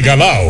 Regalado,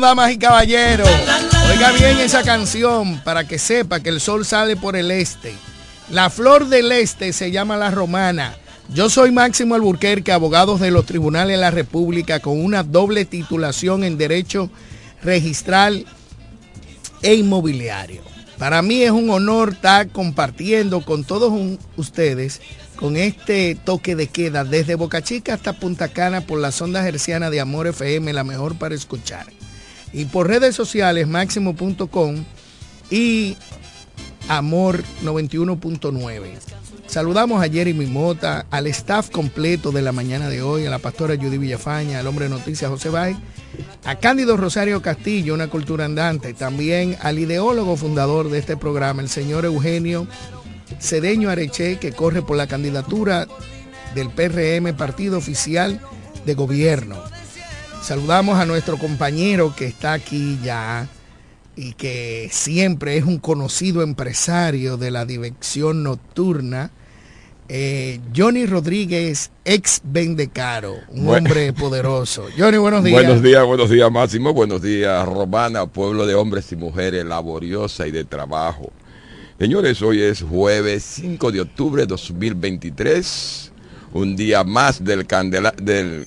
Damas y caballeros, oiga bien esa canción para que sepa que el sol sale por el este. La flor del este se llama la romana. Yo soy Máximo Alburquerque, abogado de los tribunales de la República con una doble titulación en Derecho Registral e Inmobiliario. Para mí es un honor estar compartiendo con todos ustedes con este toque de queda desde Boca Chica hasta Punta Cana por la sonda herciana de Amor FM, la mejor para escuchar. Y por redes sociales, máximo.com y Amor 91.9. Saludamos a Jeremy Mota, al staff completo de la mañana de hoy, a la pastora Judy Villafaña, al hombre de noticias José Bay, a Cándido Rosario Castillo, una cultura andante, también al ideólogo fundador de este programa, el señor Eugenio Cedeño Areche, que corre por la candidatura del PRM, Partido Oficial de Gobierno. Saludamos a nuestro compañero que está aquí ya y que siempre es un conocido empresario de la dirección nocturna. Eh, Johnny Rodríguez, ex Vendecaro, un hombre poderoso. Johnny, buenos días. Buenos días, buenos días, Máximo. Buenos días, Romana, pueblo de hombres y mujeres laboriosa y de trabajo. Señores, hoy es jueves 5 de octubre de 2023, un día más del, candela, del,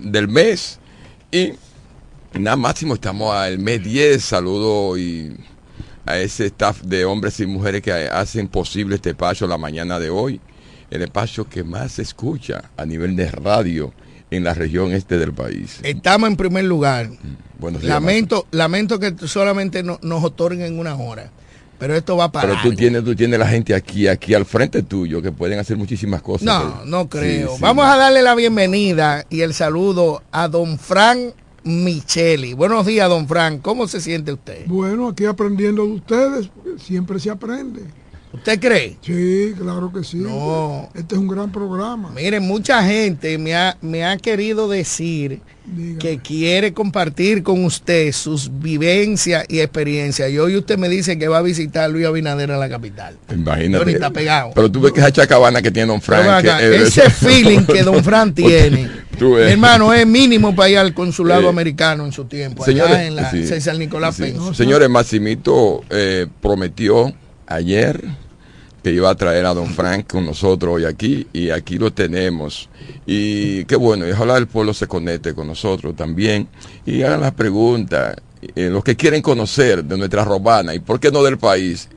del mes y nada máximo estamos al mes 10, saludo y a ese staff de hombres y mujeres que hacen posible este espacio la mañana de hoy, el espacio que más se escucha a nivel de radio en la región este del país. Estamos en primer lugar. Buenos días, lamento, lamento que solamente nos otorguen una hora. Pero esto va para. Pero tú tienes, tú tienes la gente aquí, aquí al frente tuyo, que pueden hacer muchísimas cosas. No, no creo. Vamos a darle la bienvenida y el saludo a don Fran Micheli. Buenos días, don Fran. ¿Cómo se siente usted? Bueno, aquí aprendiendo de ustedes, porque siempre se aprende. ¿Usted cree? Sí, claro que sí. No. Este es un gran programa. Miren, mucha gente me ha, me ha querido decir que quiere compartir con usted sus vivencias y experiencias. Y hoy usted me dice que va a visitar a Luis Abinader a la capital. Imagínate. está pegado. Pero tú ves que esa chacabana que tiene Don Frank. ese feeling que Don Fran tiene. hermano, es mínimo para ir al consulado americano en su tiempo. Señores, allá en la César Nicolás Señores, Maximito eh, prometió ayer que iba a traer a don Frank con nosotros hoy aquí y aquí lo tenemos. Y qué bueno, y ojalá el pueblo se conecte con nosotros también y hagan las preguntas, eh, los que quieren conocer de nuestra romana y por qué no del país,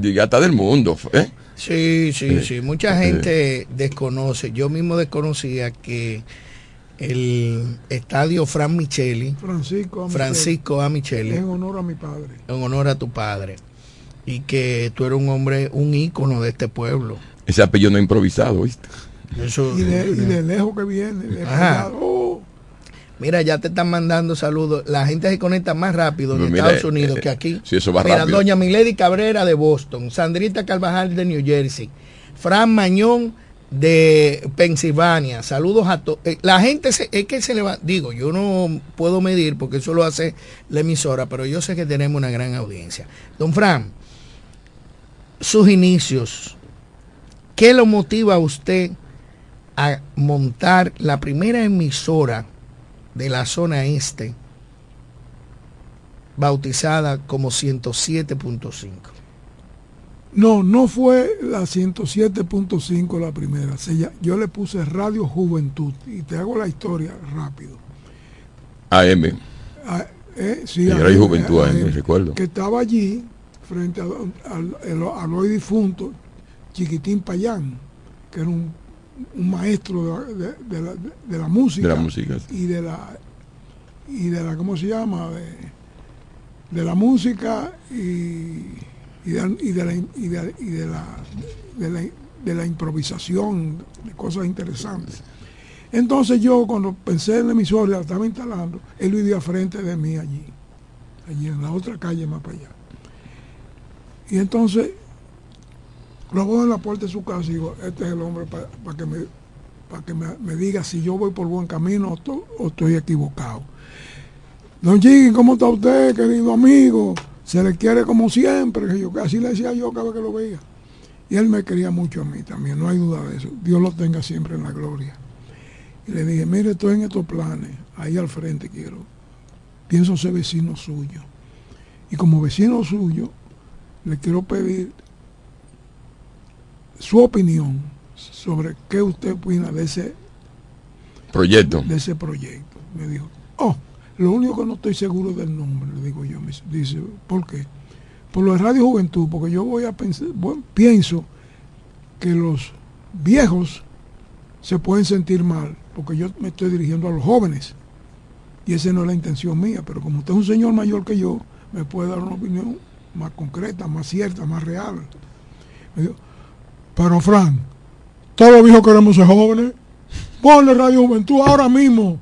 y hasta del mundo. ¿eh? Sí, sí, sí. Mucha gente desconoce. Yo mismo desconocía que el estadio Fran Micheli, Francisco A. Francisco A. Micheli, En honor a mi padre. en honor a tu padre, y que tú eres un hombre, un ícono de este pueblo. Ese apellido no improvisado, ¿viste? Eso, Y de, y de lejos que viene. de Ajá. allá, oh, Mira, ya te están mandando saludos. La gente se conecta más rápido en Pues mira, Estados Unidos eh, que aquí. sí, eso va Mira, rápido. doña Milady Cabrera de Boston, Sandrita Carvajal de New Jersey, Fran Mañón de Pensilvania. Saludos a todos. la gente se- es que se le va, digo, yo no puedo medir porque eso lo hace la emisora, pero yo sé que tenemos una gran audiencia. Don Fran, sus inicios, ¿qué lo motiva a usted a montar la primera emisora de la zona este, bautizada como 107.5? No, no fue la 107.5 la primera. Yo le puse Radio Juventud y te hago la historia rápido. AM. Ah, eh, sí, a mí, Juventud, a AM, mí, recuerdo. Que estaba allí, frente a- al, al- al hoy difunto Chiquitín Payán, que era un, un maestro de, de- de la, de la música. De la música, sí. Y de la, y de la, ¿cómo se llama? De, la música y, y la, y de la- de la improvisación, de cosas interesantes. Entonces yo cuando pensé en la emisora, la estaba instalando, él vivía frente de mí allí, allí en la otra calle más para allá. Y entonces lo veo en la puerta de su casa y digo, este es el hombre para que, me, para que me, me diga si yo voy por buen camino o, to- o estoy equivocado. Don Jiggy, ¿cómo está usted, querido amigo? Se le quiere como siempre, yo así le decía yo cada vez que lo veía. Y él me quería mucho a mí también, no hay duda de eso. Dios lo tenga siempre en la gloria. Y le dije, mire, estoy en estos planes, ahí al frente quiero. Pienso ser vecino suyo. Y como vecino suyo, le quiero pedir su opinión sobre qué usted opina de ese, Proyecto. de ese proyecto. Me dijo, oh, lo único que no estoy seguro del nombre, le digo yo. Me dice, ¿por qué? Por lo de Radio Juventud, porque yo voy a pensar, bueno, pienso que los viejos se pueden sentir mal, porque yo me estoy dirigiendo a los jóvenes. Y esa no es la intención mía, pero como usted es un señor mayor que yo, me puede dar una opinión más concreta, más cierta, más real. Pero Fran, todos los viejos queremos ser jóvenes. Ponle Radio Juventud ahora mismo.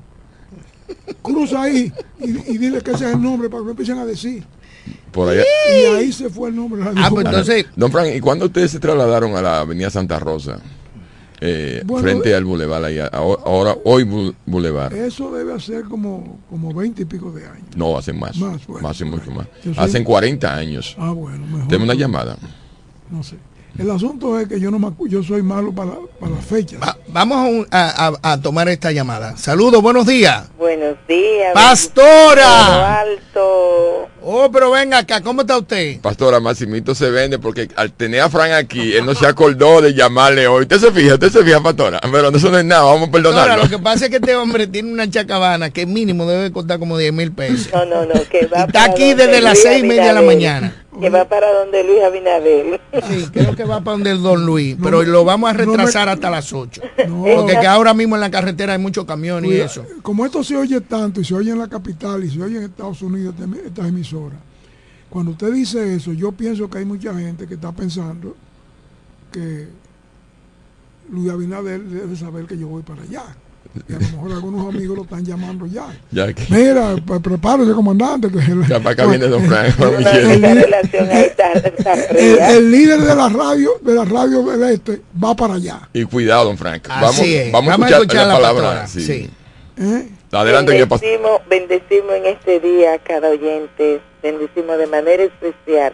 Cruza ahí y, y dile que ese es el nombre para que me empiecen a decir. Por allá. Y ahí se fue el nombre de Radio Ah, pues entonces, Don Frank, ¿y cuándo ustedes se trasladaron a la avenida Santa Rosa? Eh, Bueno, frente eh, al bulevar, ahora, hoy bu- bulevar. Eso debe hacer como, como 20 y pico de años. No, hacen más. Más, bueno, hacen mucho más. Hacen 40 años. Ah, bueno, mejor. Tenemos una llamada. No sé. El asunto es que yo no me yo soy malo para, para las fechas. va- vamos a, un- a- a- a tomar esta llamada. Saludos, buenos días. Buenos días. Pastora. Alto. Oh, pero venga acá, ¿cómo está usted? Pastora, Maximito se vende porque al tener a Frank aquí, él no se acordó de llamarle hoy. Usted se fija, usted se fija, Pastora. Pero eso no es nada, vamos a Ahora, perdonarlo. lo que pasa es que este hombre tiene una chacabana que mínimo debe costar como 10 mil pesos. No, no, no, que va Está aquí desde las seis y media de la mañana. Que va para donde Luis Abinadel. Sí, creo que va para donde el Don Luis, pero lo vamos a no me- retrasar hasta las 8. No. Porque que ahora mismo en la carretera hay muchos camiones y eso. Como esto se oye tanto y se oye en la capital y se oye en Estados Unidos este- estas emisoras, cuando usted dice eso, yo pienso que hay mucha gente que está pensando que Luis Abinader debe saber que yo voy para allá. Y a lo mejor algunos amigos lo están llamando ya. Ya que- Mira, prepárese, comandante. Que el, Ya para acá viene Don el- fría. el líder de la radio, de la radio del este, va para allá. Y cuidado, Don Frank. Así Vamos, es. vamos, Vamos a escuchar, la, palabra. pastora. sí. Sí. ¿eh? Adelante. Bendecimos, bendecimos en este día a cada oyente, bendecimos de manera especial,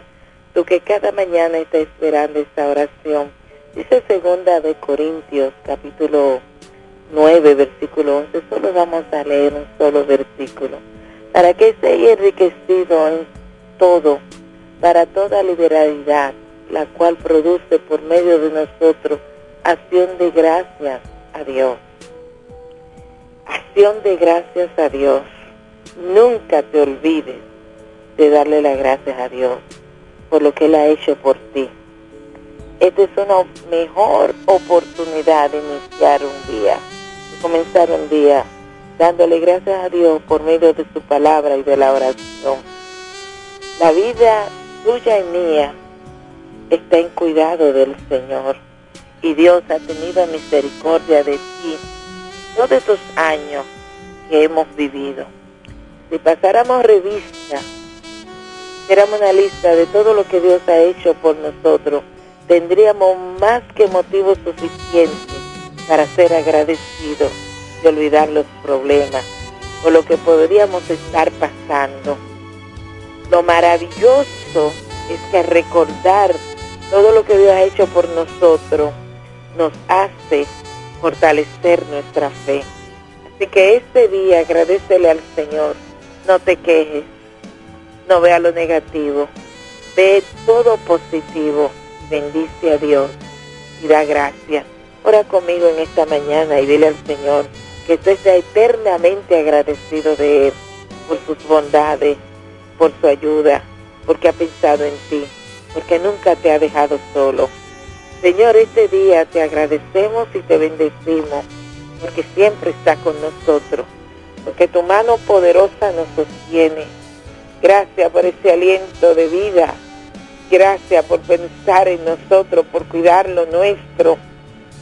tú que cada mañana está esperando esta oración. Dice segunda de Corintios, capítulo 9, versículo 11, solo vamos a leer un solo versículo, para que sea enriquecido en todo, para toda liberalidad la cual produce por medio de nosotros acción de gracias a Dios. Acción de gracias a Dios. Nunca te olvides de darle las gracias a Dios por lo que Él ha hecho por ti. Esta es una mejor oportunidad de iniciar un día, comenzar un día dándole gracias a Dios por medio de su palabra y de la oración. La vida tuya y mía está en cuidado del Señor y Dios ha tenido misericordia de ti todos estos años que hemos vivido. Si pasáramos revista, hiciéramos una lista de todo lo que Dios ha hecho por nosotros, tendríamos más que motivos suficientes para ser agradecidos y olvidar los problemas o lo que podríamos estar pasando. Lo maravilloso es que recordar todo lo que Dios ha hecho por nosotros nos hace fortalecer nuestra fe. Así que este día agradecele al Señor, no te quejes, no vea lo negativo, ve todo positivo, bendice a Dios y da gracias. Ora conmigo en esta mañana y dile al Señor que tú estés eternamente agradecido de Él por sus bondades, por su ayuda, porque ha pensado en ti, porque nunca te ha dejado solo. Señor, este día te agradecemos y te bendecimos, porque siempre está con nosotros, porque tu mano poderosa nos sostiene. Gracias por ese aliento de vida. Gracias por pensar en nosotros, por cuidar lo nuestro,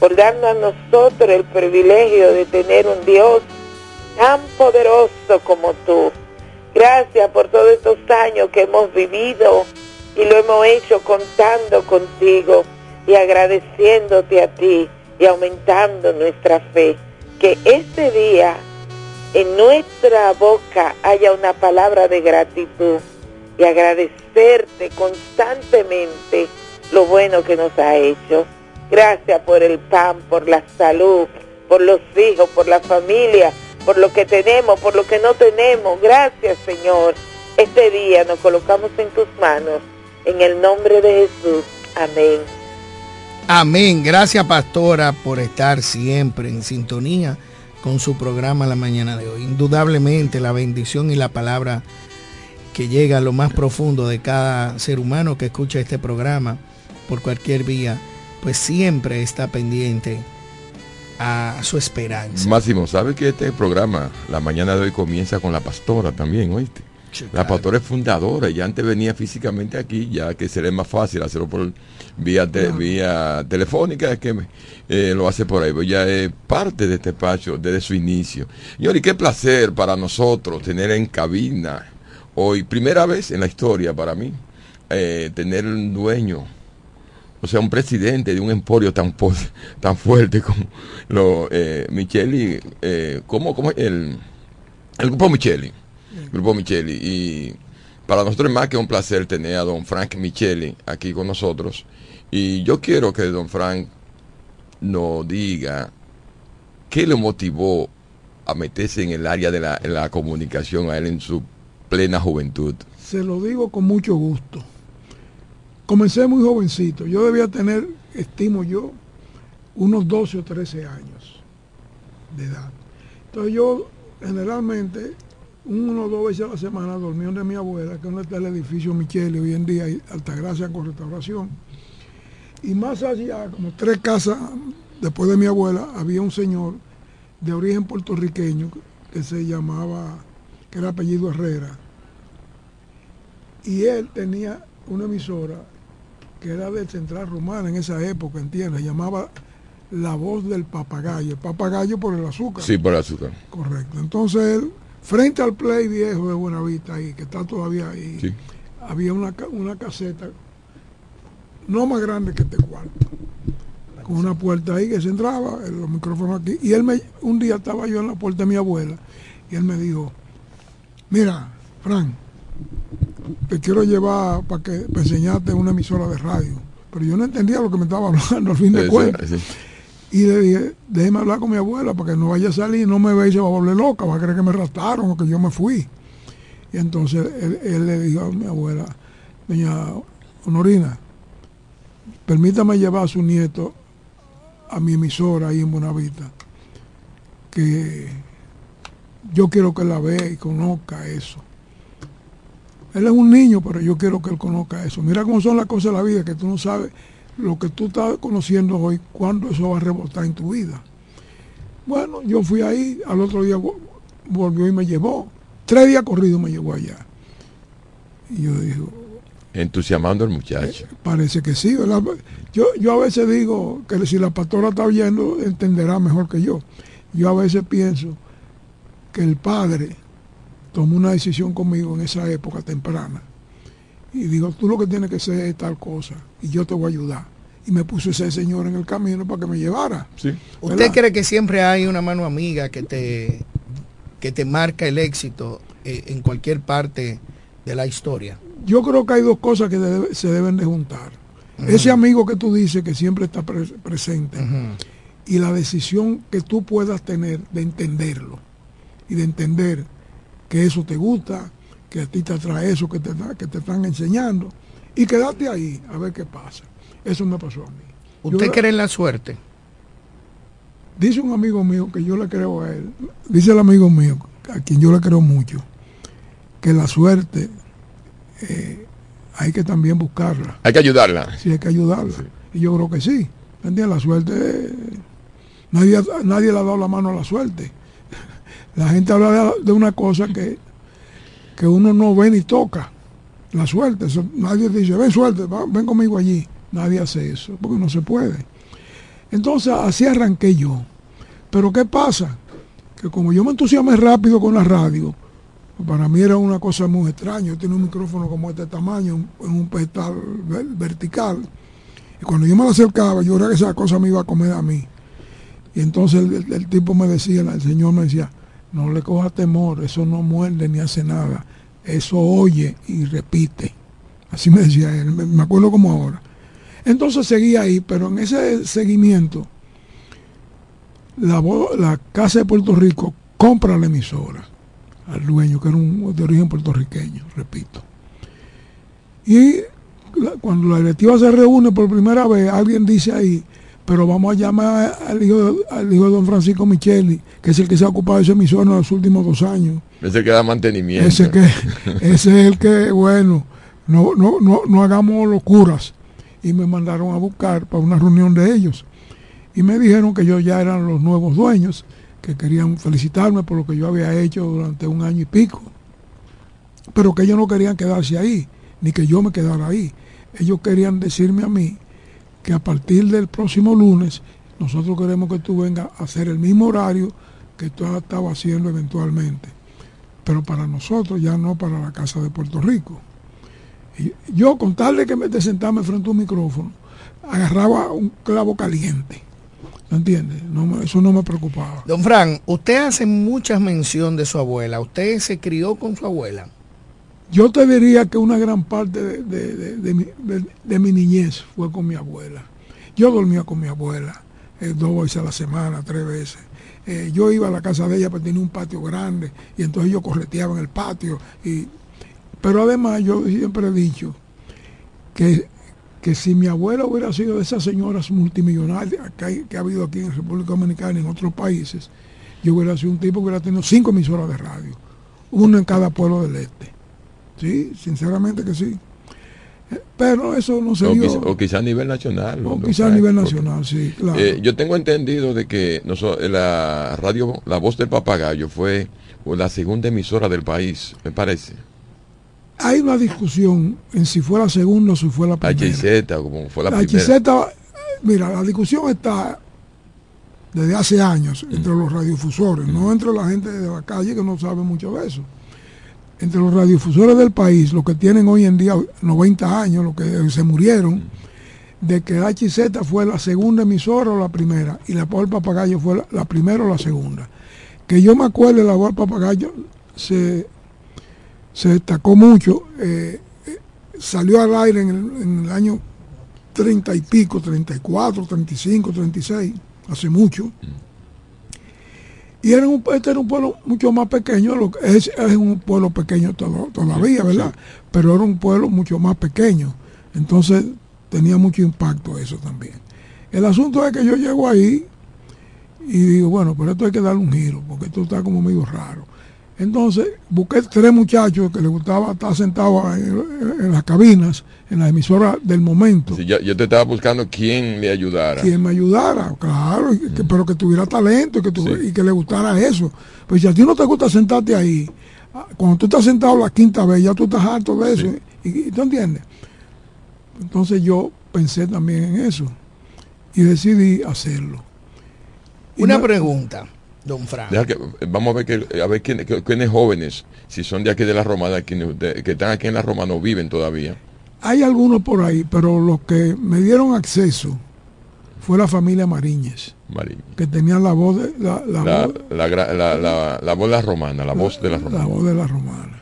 por darnos a nosotros el privilegio de tener un Dios tan poderoso como tú. Gracias por todos estos años que hemos vivido y lo hemos hecho contando contigo y agradeciéndote a ti y aumentando nuestra fe. Que este día en nuestra boca haya una palabra de gratitud y agradecerte constantemente lo bueno que nos ha hecho. Gracias por el pan, por la salud, por los hijos, por la familia, por lo que tenemos, por lo que no tenemos. Gracias Señor. Este día nos colocamos en tus manos. En el nombre de Jesús. Amén. Amén. Gracias pastora por estar siempre en sintonía con su programa la mañana de hoy. Indudablemente la bendición y la palabra que llega a lo más profundo de cada ser humano que escucha este programa por cualquier vía, pues siempre está pendiente a su esperanza. Máximo, ¿sabe que este programa, la mañana de hoy, comienza con la pastora también, oíste? La pastora es fundadora y antes venía físicamente aquí, ya que sería más fácil hacerlo por vía, vía telefónica, es que eh, lo hace por ahí. Pues ya es parte de este espacio desde su inicio. Señor, y qué placer para nosotros tener en cabina hoy, primera vez en la historia para mí, eh, tener un dueño, o sea, un presidente de un emporio tan, tan fuerte como lo, eh, Micheli, eh, como, como el, el grupo Micheli Grupo Micheli. Y para nosotros es más que un placer tener a don Frank Micheli aquí con nosotros. Y yo quiero que don Frank nos diga qué le motivó a meterse en el área de la, comunicación a él en su plena juventud. Se lo digo con mucho gusto. Comencé muy jovencito. Yo debía tener, estimo yo, unos 12 o 13 años de edad. Entonces yo generalmente uno o dos veces a la semana dormí de mi abuela, que es donde está el edificio Michele, hoy en día Altagracia con restauración. Y más allá, como tres casas después de mi abuela, había un señor de origen puertorriqueño que se llamaba, que era apellido Herrera. Y él tenía una emisora que era de Central Romana en esa época, ¿entiendes? llamaba La Voz del Papagayo. El papagayo por el azúcar. Sí, por el azúcar. Correcto. Entonces él Frente al Play viejo de Buenavista, ahí, que está todavía ahí, había una, una caseta no más grande que este cuarto, con una puerta ahí que se entraba, los micrófonos aquí. Y él me, un día estaba yo en la puerta de mi abuela y él me dijo, mira, Frank, te quiero llevar para que me enseñaste una emisora de radio. Pero yo no entendía lo que me estaba hablando al fin de cuentas. Y le dije, déjeme hablar con mi abuela para que no vaya a salir, no me vea y se va a volver loca, va a creer que me raptaron o que yo me fui. Y entonces él, le dijo a mi abuela, doña Honorina, permítame llevar a su nieto a mi emisora ahí en Buenavista, que yo quiero que la vea y conozca eso. Él es un niño, pero yo quiero que él conozca eso. Mira cómo son las cosas de la vida, que tú no sabes lo que tú estás conociendo hoy, cuándo eso va a rebotar en tu vida. Bueno, yo fui ahí, al otro día volvió y me llevó. Tres días corridos me llevó allá. Y yo dije... Entusiasmando al muchacho. Eh, parece que sí, ¿verdad? Yo, yo a veces digo que si la pastora está oyendo, entenderá mejor que yo. Yo a veces pienso que el padre tomó una decisión conmigo en esa época temprana. Y digo, tú lo que tienes que hacer es tal cosa y yo te voy a ayudar. Y me puso ese señor en el camino para que me llevara. ¿Usted cree que siempre hay una mano amiga que te, que te marca el éxito eh, en cualquier parte de la historia? Yo creo que hay dos cosas que se deben de juntar. Ese amigo que tú dices que siempre está presente y la decisión que tú puedas tener de entenderlo y de entender que eso te gusta, que a ti te atrae eso que te, que te están enseñando y quédate ahí a ver qué pasa. Eso me pasó a mí. ¿Usted cree en la suerte? Dice un amigo mío que yo le creo a él, dice el amigo mío, a quien yo le creo mucho, que la suerte eh, hay que también buscarla. Hay que ayudarla. Sí, hay que ayudarla. Y yo creo que sí. La suerte, nadie, nadie le ha dado la mano a la suerte. La gente habla de, una cosa que, que uno no ve ni toca. La suerte. nadie dice, ven suerte, ven conmigo allí. Nadie hace eso, porque no se puede. Entonces así arranqué yo. Pero ¿qué pasa? Que como yo me entusiasmé rápido con la radio, para mí era una cosa muy extraña. Yo tenía un micrófono como este tamaño, en un pedestal vertical. Y cuando yo me lo acercaba, yo creía que esa cosa me iba a comer a mí. Y entonces el, el tipo me decía, el señor me decía, no le coja temor, eso no muerde ni hace nada. Eso oye y repite. Así me decía él, me acuerdo como ahora. Entonces seguía ahí, pero en ese seguimiento, la, Casa de Puerto Rico compra la emisora al dueño, que era un de origen puertorriqueño, repito. Y cuando la directiva se reúne por primera vez, alguien dice ahí, pero vamos a llamar al hijo, al hijo de don Francisco Micheli, que es el que se ha ocupado de esa emisora en los últimos dos años. Ese que da mantenimiento. Ese, que, ese es el que, bueno, no, no, no, no hagamos locuras. Y me mandaron a buscar para una reunión de ellos. Y me dijeron que yo ya eran los nuevos dueños, que querían felicitarme por lo que yo había hecho durante un año y pico. Pero que ellos no querían quedarse ahí, ni que yo me quedara ahí. Ellos querían decirme a mí que a partir del próximo lunes nosotros queremos que tú vengas a hacer el mismo horario que tú has estado haciendo eventualmente, pero para nosotros, ya no para la Casa de Puerto Rico. Y yo, con tal de que me de sentarme frente a un micrófono, agarraba un clavo caliente. ¿Me entiendes? No, eso no me preocupaba. Don Fran, usted hace muchas mención de su abuela. ¿Usted se crió con su abuela? Yo te diría que una gran parte de, mi, niñez fue con mi abuela. Yo dormía con mi abuela eh, dos veces a la semana, tres veces. Eh, yo iba a la casa de ella porque tenía un patio grande y entonces yo correteaba en el patio. Pero además yo siempre he dicho que, que si mi abuela hubiera sido de esas señoras multimillonarias que, que ha habido aquí en República Dominicana y en otros países, yo hubiera sido un tipo que hubiera tenido cinco emisoras de radio, uno en cada pueblo del este. Sí, sinceramente que sí. Eh, pero eso no se o Quizá, o quizá a nivel nacional. O quizá a nivel nacional, sí, claro. Eh, yo tengo entendido de que la radio La Voz del Papagayo fue la segunda emisora del país, me parece. Hay una discusión en si fue la segunda o si fue la primera. HZ, como fue la, la primera. mira, la discusión está desde hace años entre los radiodifusores, no entre la gente de la calle que no sabe mucho de eso entre los radiodifusores del país, los que tienen hoy en día 90 años, los que se murieron, de que HZ fue la segunda emisora o la primera, y la Voz Papagayo fue la, primera o la segunda. Que yo me acuerdo, la Voz Papagayo se, se destacó mucho, eh, eh, salió al aire en el, en el año 30 y pico, 34, 35, 36, hace mucho. Y era un, este era un pueblo mucho más pequeño, lo, es, es un pueblo pequeño todavía, ¿verdad? Pero era un pueblo mucho más pequeño. Entonces tenía mucho impacto eso también. El asunto es que yo llego ahí y digo, bueno, pero esto hay que darle un giro, porque esto está como medio raro. Entonces busqué tres muchachos que les gustaba estar sentados en, en las cabinas, en la emisora del momento. Sí, yo, yo te estaba buscando quién le ayudara. Quien me ayudara, claro, y que- pero que tuviera talento y que, Sí. y que le gustara eso. Pues si a ti no te gusta sentarte ahí, ah, cuando tú estás sentado la quinta vez, ya tú estás harto de eso. Y, y tú entiendes. Entonces yo pensé también en eso y decidí hacerlo. Y Una no- pregunta, don Frank. Deja que- vamos a ver, que, a ver quién- que- quiénes jóvenes, si son de aquí de la Romana, quienes de- que están aquí en la Romana o viven todavía. Hay algunos por ahí, pero los que me dieron acceso fue la familia Mariñez, Marín. que tenían la voz de la, la La, voz- la, gra- la, la, la voz de la romana, la voz de la la romana. voz de la romana.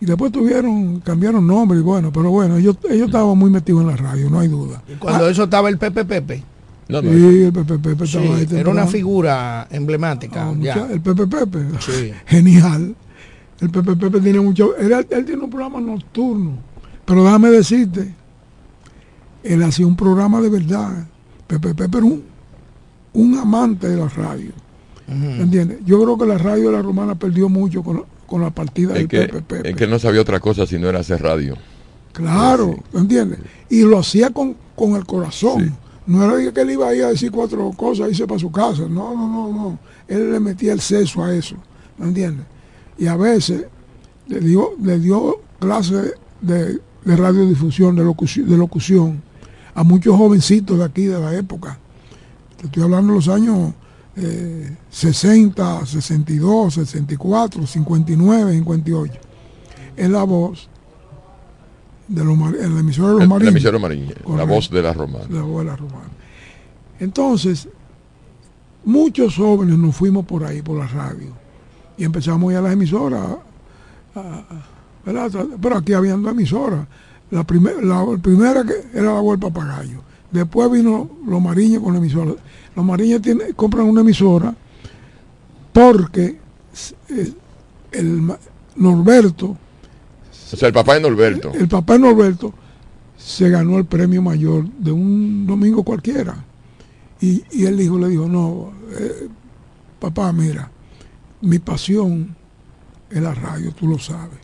Y después tuvieron, cambiaron nombre y bueno, pero bueno, ellos, ellos estaban muy metidos en la radio, no hay duda. Y Cuando eso estaba el Pepe Pepe. No, no, Sí, el Pepe Sí, era una figura emblemática. Ah, ya. el Pepe Pepe, Sí. genial. El Pepe Pepe tiene mucho, él, él tiene un programa nocturno, pero déjame decirte, él hacía un programa de verdad. Pepe Pepe era un, un amante de la radio. ¿me ¿Entiendes? Yo creo que la radio de la romana perdió mucho con, con la partida es del que, Pepe Pepe. es que no sabía otra cosa si no era hacer radio. Claro, ¿me ¿entiendes? Y lo hacía con, con el corazón. No era que él iba ahí a decir cuatro cosas y se para su casa. No, no, no, no. Él le metía el seso a eso. ¿Me entiendes? Y a veces le dio, le dio clases de, de radiodifusión, de locución, de locución a muchos jovencitos de aquí de la época. Te estoy hablando de los años eh, 60, 62, 64, 59, 58. Es la voz de los en la emisora de los La, la emisora la voz de la romana. La abuela romana. Entonces, muchos jóvenes nos fuimos por ahí, por la radio, y empezamos a ir a las emisoras, a- a- ¿verdad? pero aquí habían dos emisoras. La, primer- la primera que era la abuela Papagayo. Después vino los Mariñas con la emisora. Los Mariñas tienen- compran una emisora porque eh, el Norberto, El papá de Norberto. el papá de Norberto se ganó el premio mayor de un domingo cualquiera. Y, y el hijo le dijo, no, eh, papá, mira, mi pasión es la radio, tú lo sabes.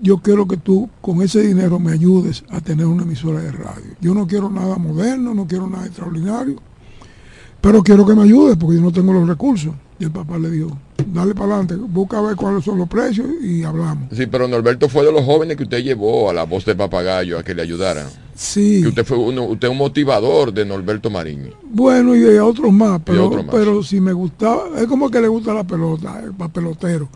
Yo quiero que tú con ese dinero me ayudes a tener una emisora de radio. Yo no quiero nada moderno, no quiero nada extraordinario, pero quiero que me ayudes porque yo no tengo los recursos. Y el papá le dijo, dale para adelante, busca a ver cuáles son los precios y hablamos. Sí, pero Norberto fue de los jóvenes que usted llevó a la voz del papagayo a que le ayudara. Sí. Que usted fue uno, usted un motivador de Norberto Marín. Bueno, y de otros más, pero, otros más. pero si me gustaba, es como que le gusta la pelota, el pa- pelotero.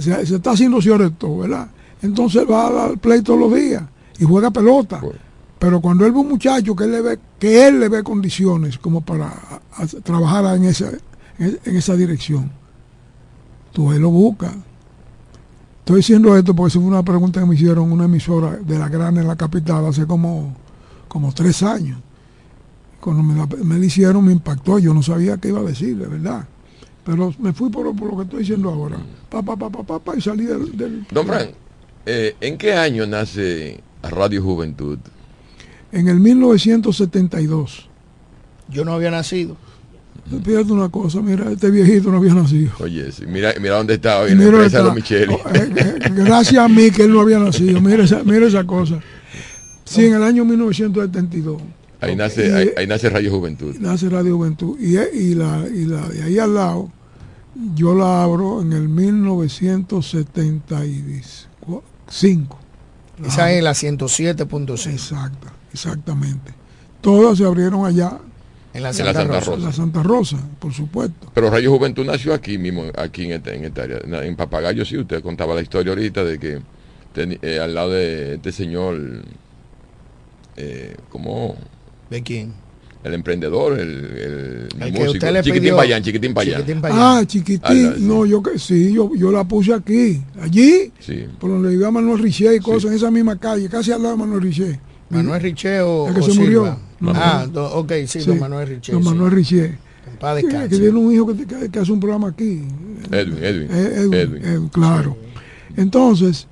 Se, se está haciendo cierto, ¿verdad? Entonces va al play todos los días y juega pelota. Bueno. Pero cuando él ve un muchacho que él le ve, que él le ve condiciones como para a- a- trabajar en esa, en, esa dirección, tú él lo buscas. Estoy diciendo esto porque esa fue una pregunta que me hicieron una emisora de la Grana en la capital hace como, como tres años. Cuando me la, me la hicieron me impactó, yo no sabía qué iba a decir, de verdad. Pero me fui por, por lo que estoy diciendo ahora. Pa, pa, pa, pa, pa, pa, y salí del... del- Don Frank, eh, ¿en qué año nace Radio Juventud? En el 1972. Yo no había nacido. Fíjate una cosa, mira, este viejito no había nacido. Oye, sí, mira, mira dónde está hoy la mira de los Micheli. oh, eh, eh, gracias a mí que él no había nacido. Mira esa, mira esa cosa. Sí, en el año 1972. Ahí nace, y, ahí, ahí nace Radio Juventud. nace Radio Juventud. Y, y, la, y la de ahí al lado, yo la abro en el 1975. Esa es la 107.6 Exacta, exactamente. Todas se abrieron allá en la En Santa, la Santa Rosa. Rosa. en la Santa Rosa, por supuesto. Pero Radio Juventud nació aquí mismo, aquí en esta, en esta área. En Papagayo sí, usted contaba la historia ahorita de que eh, al lado de este señor, eh, como ¿De quién? el emprendedor, el, el, El que músico, usted le Chiquitín pidió. Payán, Chiquitín Payán. Chiquitín Payán. Ah, chiquitín. Ala, sí. No, yo que sí, yo, yo la puse aquí, allí, Sí. por donde vivía Manuel Riché y cosas, en esa misma calle, casi al lado de Manuel Riché. Manuel Richeo. El que o se Silva. murió. Ah, do- ok, sí, don Manuel Richeo. Don. Manuel paz Que, que tiene un hijo que, que- que hace un programa aquí. Edwin, Edwin. Eh, Edwin, Edwin. Edwin, claro. Entonces,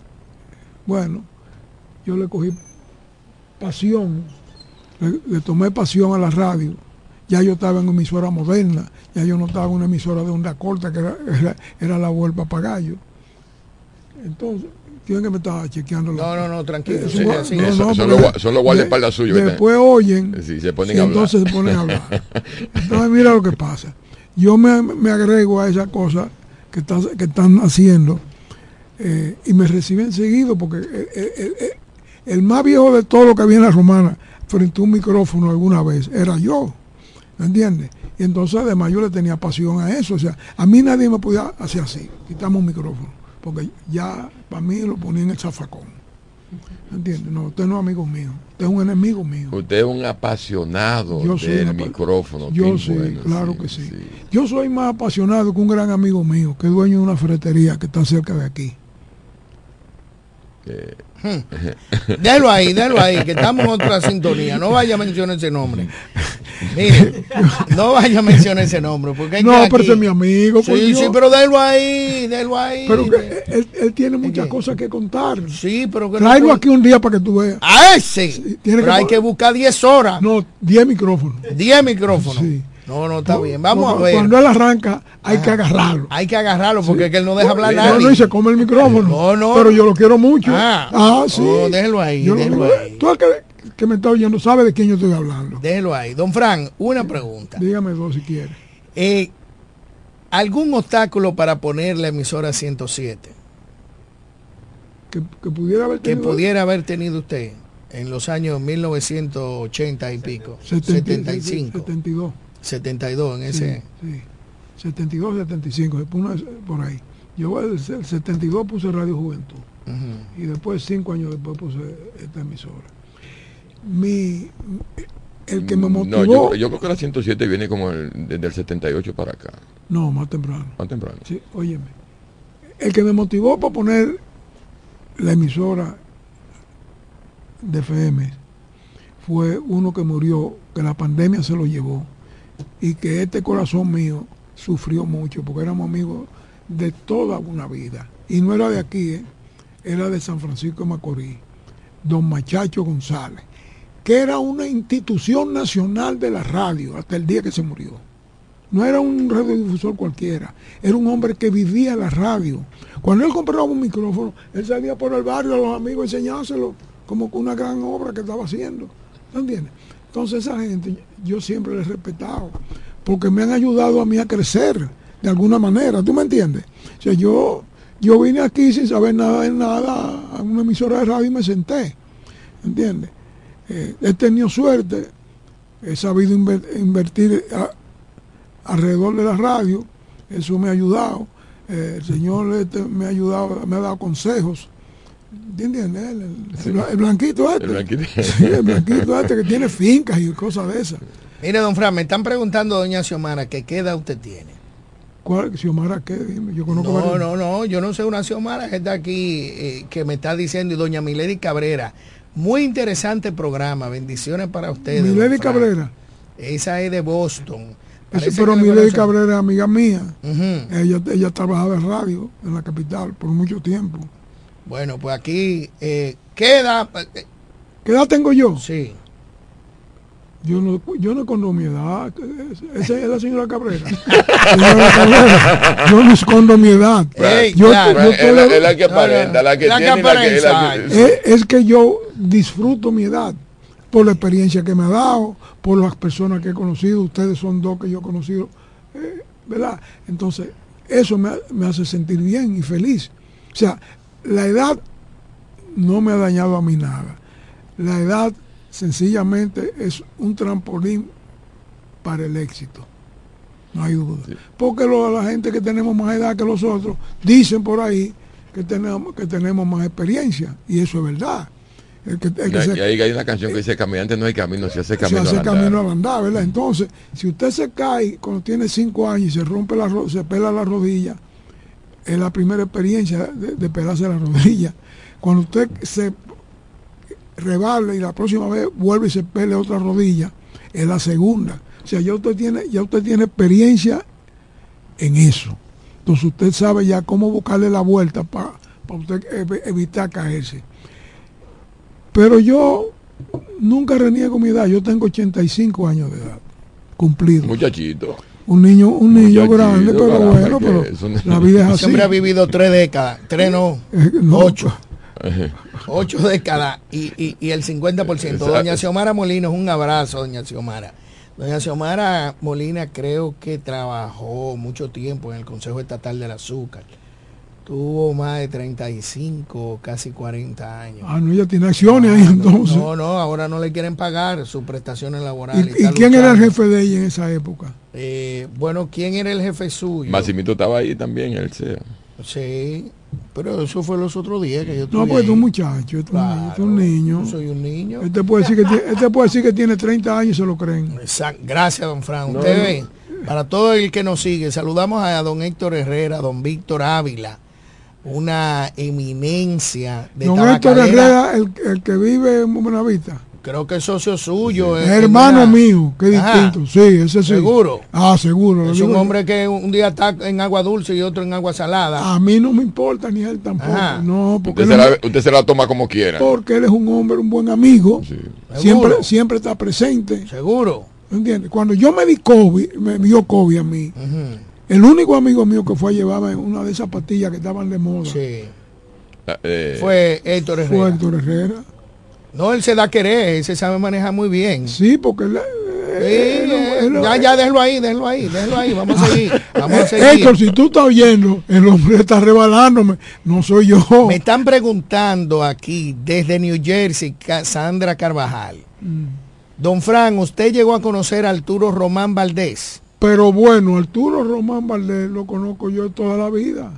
bueno, yo le cogí pasión le, le tomé pasión a la radio. Ya yo estaba en una emisora moderna, ya yo no estaba en una emisora de onda corta, que era, era, era la vuelta papagayo. Entonces, ¿quién que me estaba chequeando? No, no, no, tranquilo. Sigue va- así. no, Eso- no, son los son los guardaespaldas de-. Después oyen Sí, se ponen y a hablar. entonces se ponen a hablar. Entonces mira lo que pasa. Yo me, me agrego a esa cosa que, está- que están haciendo eh, y me reciben seguido porque el, el- el- el- el más viejo de todo lo que había en la romana frente a un micrófono alguna vez era yo. ¿Me entiendes? Y entonces además yo le tenía pasión a eso. O sea, a mí nadie me podía hacer así, quitamos un micrófono. Porque ya para mí lo ponía en el zafacón. ¿Me entiendes? No, usted no es amigo mío, usted es un enemigo mío. Usted es un apasionado Yo del micrófono. Yo sí, bueno, claro que sí. Yo soy más apasionado que un gran amigo mío, que es dueño de una ferretería que está cerca de aquí. Eh, Déjalo ahí, déjalo ahí, que estamos en otra sintonía. No vaya a mencionar ese nombre. Mire, no vaya a mencionar ese nombre. Porque No, que pero aquí- es mi amigo. Sí, Dios. sí, pero déjalo ahí, déjalo ahí. Pero que él, él tiene muchas qué? cosas que contar. Sí, pero que no Tráelo puede- aquí un día para que tú veas. A ese. tiene pero que hay que buscar 10 horas. No, 10 micrófonos. 10 micrófonos. Sí. No, no, está bien. Vamos a ver. Cuando él arranca, hay que agarrarlo. Hay que agarrarlo porque es que él no deja hablar No, nadie. no, y se come el micrófono. No, no. Pero yo lo quiero mucho. Ah. sí. Oh, déjelo ahí, Yo lo- déjelo ahí. Tú el que, que me está oyendo sabe de quién yo estoy hablando. Déjelo ahí. Don Fran, una pregunta. Dígame dos si quiere. Eh, ¿Algún obstáculo para poner la emisora 107 Que, que pudiera haber que tenido- pudiera haber tenido usted en los años 1980 y pico? 70, 75, 72. 72 en ese. Sí, sí. 72, 75, después una- por ahí. Yo el, el 72 puse Radio Juventud y después, cinco años después, puse esta emisora. Mi, el que me motivó, No, yo, yo creo que la 107 viene como el- desde el 78 para acá, no, más temprano. más temprano. Sí, óyeme. El que me motivó para poner la emisora de FM fue uno que murió, que la pandemia se lo llevó y que este corazón mío sufrió mucho porque éramos amigos de toda una vida. Y no era de aquí, ¿eh? era de San Francisco de Macorís, don Machacho González, que era una institución nacional de la radio hasta el día que se murió. No era un radiodifusor cualquiera, era un hombre que vivía la radio. Cuando él compraba un micrófono, él salía por el barrio a los amigos enseñárselo como una gran obra que estaba haciendo. ¿No entiendes? Entonces esa gente yo siempre les he respetado, porque me han ayudado a mí a crecer de alguna manera, ¿tú me entiendes? O sea, yo, yo vine aquí sin saber nada de nada a una emisora de radio y me senté, ¿entiendes? Eh, he tenido suerte, he sabido inver- invertir alrededor de la radio, eso me ha ayudado. Eh, el Señor este, me ha ayudado, me ha dado consejos. ¿Entiendes? El, el- el blanquito este. El blanquito. Sí, el blanquito este que tiene fincas y cosas de esas. Mire, don Fran, me están preguntando, doña Xiomara, que qué edad usted tiene. ¿Cuál? Xiomara, ¿qué? Dime, yo conozco No, varios- no, no, yo no sé una Xiomara que está aquí, eh, que me está diciendo, y doña Milady Cabrera, muy interesante programa, bendiciones para ustedes. Milady. Cabrera. Esa es de Boston. Eso, pero Milady. Cabrera es amiga mía. Ella, ella trabajaba en radio en la capital por mucho tiempo. Bueno, pues aquí eh, queda. ¿Qué edad tengo yo? sí. Yo no, yo no escondo mi edad. Esa es la señora Cabrera. Señora Cabrera, yo no escondo mi edad. Yo, claro. yo es, la, tolero- es la que aparenta, la que La que tiene y la que, la aparenta. que- es, es que yo disfruto mi edad por la experiencia que me ha dado, por las personas que he conocido. Ustedes son dos que yo he conocido, eh, ¿verdad? Entonces, eso me, me hace sentir bien y feliz. O sea, la edad no me ha dañado a mí nada. La edad sencillamente es un trampolín para el éxito. No hay duda. Porque lo- la gente que tenemos más edad que los otros dicen por ahí que tenemos, que tenemos más experiencia. Y eso es verdad. El que, el que y se- ahí hay una canción que dice caminante no hay camino, se hace camino se hace al andar". camino al andar, ¿verdad? Entonces, si usted se cae cuando tiene cinco años y se rompe la se pela la rodilla, es la primera experiencia de, de pelarse la rodilla. Cuando usted se rebale y la próxima vez vuelve y se pele otra rodilla, es la segunda. O sea, ya usted tiene, ya usted tiene experiencia en eso. Entonces usted sabe ya cómo buscarle la vuelta para usted ev- evitar caerse. Pero yo nunca reniego mi edad. Yo tengo 85 años de edad. Cumplido. Muchachito. Un niño, un niño Muchachito, grande, pero caramba, bueno, pero la vida es así. hombre ha vivido tres décadas, tres no, Eh, no, ocho, ocho décadas y, y, y el 50%. Exacto. Doña Xiomara Molina, un abrazo, doña Xiomara. Doña Xiomara Molina creo que trabajó mucho tiempo en el Consejo Estatal del Azúcar. Tuvo más de 35, casi 40 años. Ah, no, ella tiene acciones ahí No, entonces. No, no, ahora no le quieren pagar sus prestaciones ¿Y, laborales. y quién era el jefe de ella en esa época? Eh, bueno, ¿quién era el jefe suyo? Massimito estaba ahí también, él sea. Sí, pero eso fue los otros días que yo No, pues es ahí. un muchacho, este es un niño, es un Claro, niño. yo soy un niño. Este puede, decir que tiene, este puede decir que tiene 30 años y se lo creen. Exacto. Gracias, don Fran. No, Usted no. ve, para todo el que nos sigue, saludamos a don Héctor Herrera, don Víctor Ávila, una eminencia de Don Héctor. Herrera, el, el que vive en Buenavista. Creo que es socio suyo. Es hermano una- mío, qué Ajá. distinto. Sí, ese sí. ¿Seguro? Ah, seguro. Es un yo. hombre que un día está en agua dulce y otro en agua salada. A mí no me importa ni él tampoco. Ajá. No, porque Usted él, se, la, usted se la toma como quiera. porque él es un hombre, un buen amigo. Sí. Siempre, siempre está presente. Seguro. ¿Entiendes? Cuando yo me di COVID, me dio COVID a mí. El único amigo mío que fue a llevarme una de esas pastillas que estaban de moda Sí. Ah, eh, Fue Héctor fue Herrera. Héctor Herrera. No, él se da a querer, él se sabe manejar muy bien. Sí, porque él, él- él- ya, ya, déjelo ahí, déjelo ahí, déjelo ahí, vamos a seguir, vamos a seguir. Héctor, si tú estás oyendo, el hombre está rebalándome, no soy yo. Me están preguntando aquí desde New Jersey, Sandra Carvajal. Mm. Don Fran, ¿usted llegó a conocer a Arturo Román Valdés? Pero bueno, Arturo Román Valdés lo conozco yo toda la vida.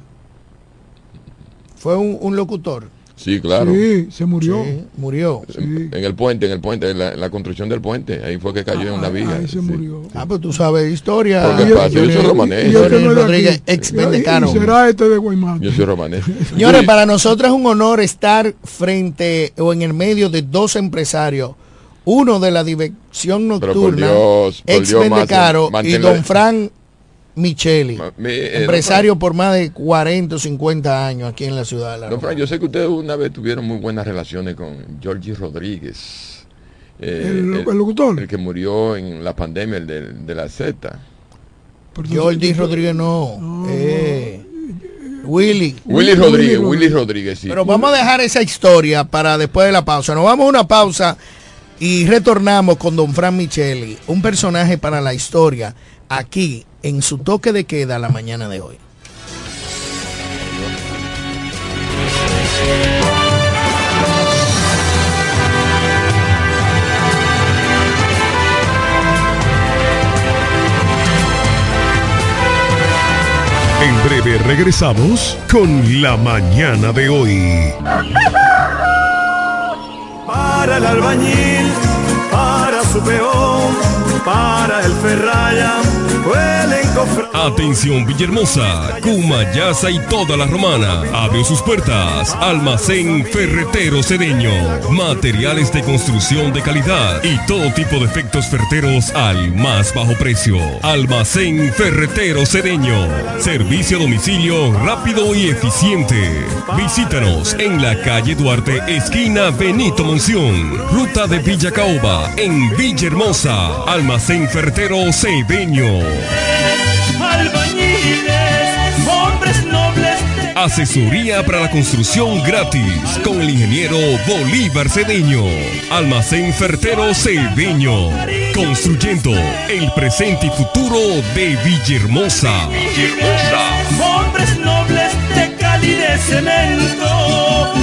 Fue un, un locutor. Sí, claro. Sí, se murió. Sí, murió. En, en el puente, en el puente, en la, en la construcción del puente. Ahí fue que cayó en una Ahí- viga. Ahí se sí. murió. Ah, pues tú sabes historia. Porque yo- yo soy romanés. yo Rodríguez, ex Mendecano. será este de Guaymate. Yo soy romanés. Señores, para nosotros es un honor estar frente o en el medio de dos empresarios. Uno de la dirección nocturna, Dios, ex y don Fran Micheli, mi- eh, empresario por más de 40 o 50 años aquí en la ciudad de La Don. Frank, yo sé que ustedes una vez tuvieron muy buenas relaciones con Georgie Rodríguez. eh, El- el locutor. El que murió en la pandemia, el de, de la Z. Entonces- Rodríguez no, eh, Willy. Willy Rodríguez. Willy Rodríguez, sí. Pero vamos a dejar esa historia para después de la pausa. Nos vamos a una pausa y retornamos con don Fran Micheli, un personaje para la historia, aquí en su toque de queda la mañana de hoy. En breve regresamos con la mañana de hoy. Para el albañil, para su peón, para el ferraya, encofrado. Atención Villahermosa, Cumayasa y toda la romana. Abre sus puertas. Almacén Ferretero Cedeño. Materiales de construcción de calidad y todo tipo de efectos ferreteros al más bajo precio. Almacén Ferretero Cedeño. Servicio a domicilio rápido y eficiente. Visítanos en la calle Duarte, esquina Benito Monción. Ruta de Villa Caoba, en Villahermosa. Almacén Ferretero Cedeño. Albañiles, hombres nobles de Asesoría para la construcción gratis con el ingeniero Bolívar Cedeño. Almacén Fertero Cedeño. Construyendo el presente y futuro de Villahermosa. Villahermosa. hombres nobles de Cali de cemento.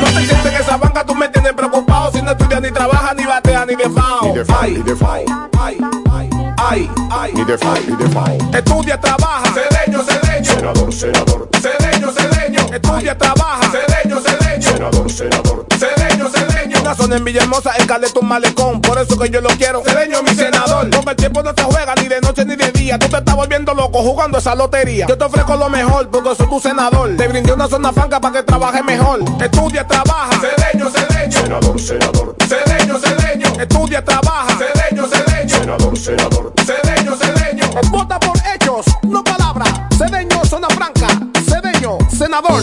No te sientes en esa banca, tú me tienes preocupado. Si no estudias ni trabajas, ni bateas, ni de FAO. Ni de FAO, Ay, ni de FAO. ay, ay, ay, ay. Ni de FAO, ni de FAO. Estudia, trabaja. Cedeño, cedeño. Senador, senador, Cedeño, cedeño. Estudia, trabaja. Cedeño, cedeño. senador, senador. Cedeño, cedeño. Una zona en Villahermosa, el Caleta un malecón. Por eso que yo lo quiero. Cedeño, mi senador. Porque el tiempo no se juega ni de noche ni de día. Tú te estás volviendo loco jugando esa lotería. Yo te ofrezco lo mejor porque soy tu senador. Te brindé una zona franca para que trabajes mejor. Estudia, trabaja. Cedeño, cedeño. Senador, senador, Cedeño, cedeño. Estudia, trabaja. Cedeño. Senador, senador. Cedeño, cedeño. Vota por hechos, no palabras. Cedeño, zona franca. Cedeño, senador.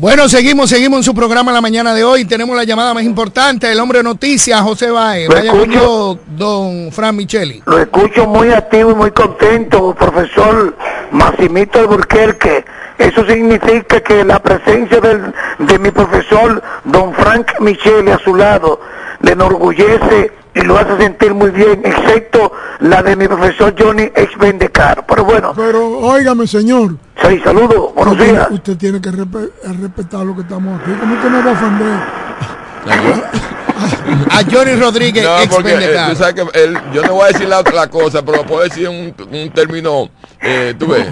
Bueno, seguimos, seguimos en su programa la mañana de hoy. Tenemos la llamada más importante, el hombre de noticias, José Baez. Lo Vaya escucho. don Fran Micheli. Lo escucho muy activo y muy contento, profesor Massimito Alburquerque. Eso significa que la presencia del- de mi profesor, don Frank Micheli, a su lado, le enorgullece y lo hace sentir muy bien, excepto la de mi profesor Johnny Ex Bendecar. Pero bueno, Pero óigame, señor. sí, saludos, buenos usted, días. usted tiene que respe- eh, respetar lo que estamos aquí. ¿Cómo usted me va a ofender? A Johnny Rodríguez, No, ex porque eh, Bendecar. tú sabes que él, yo no voy a decir la, la cosa, pero lo puedo decir en un, un término, eh, tú ves.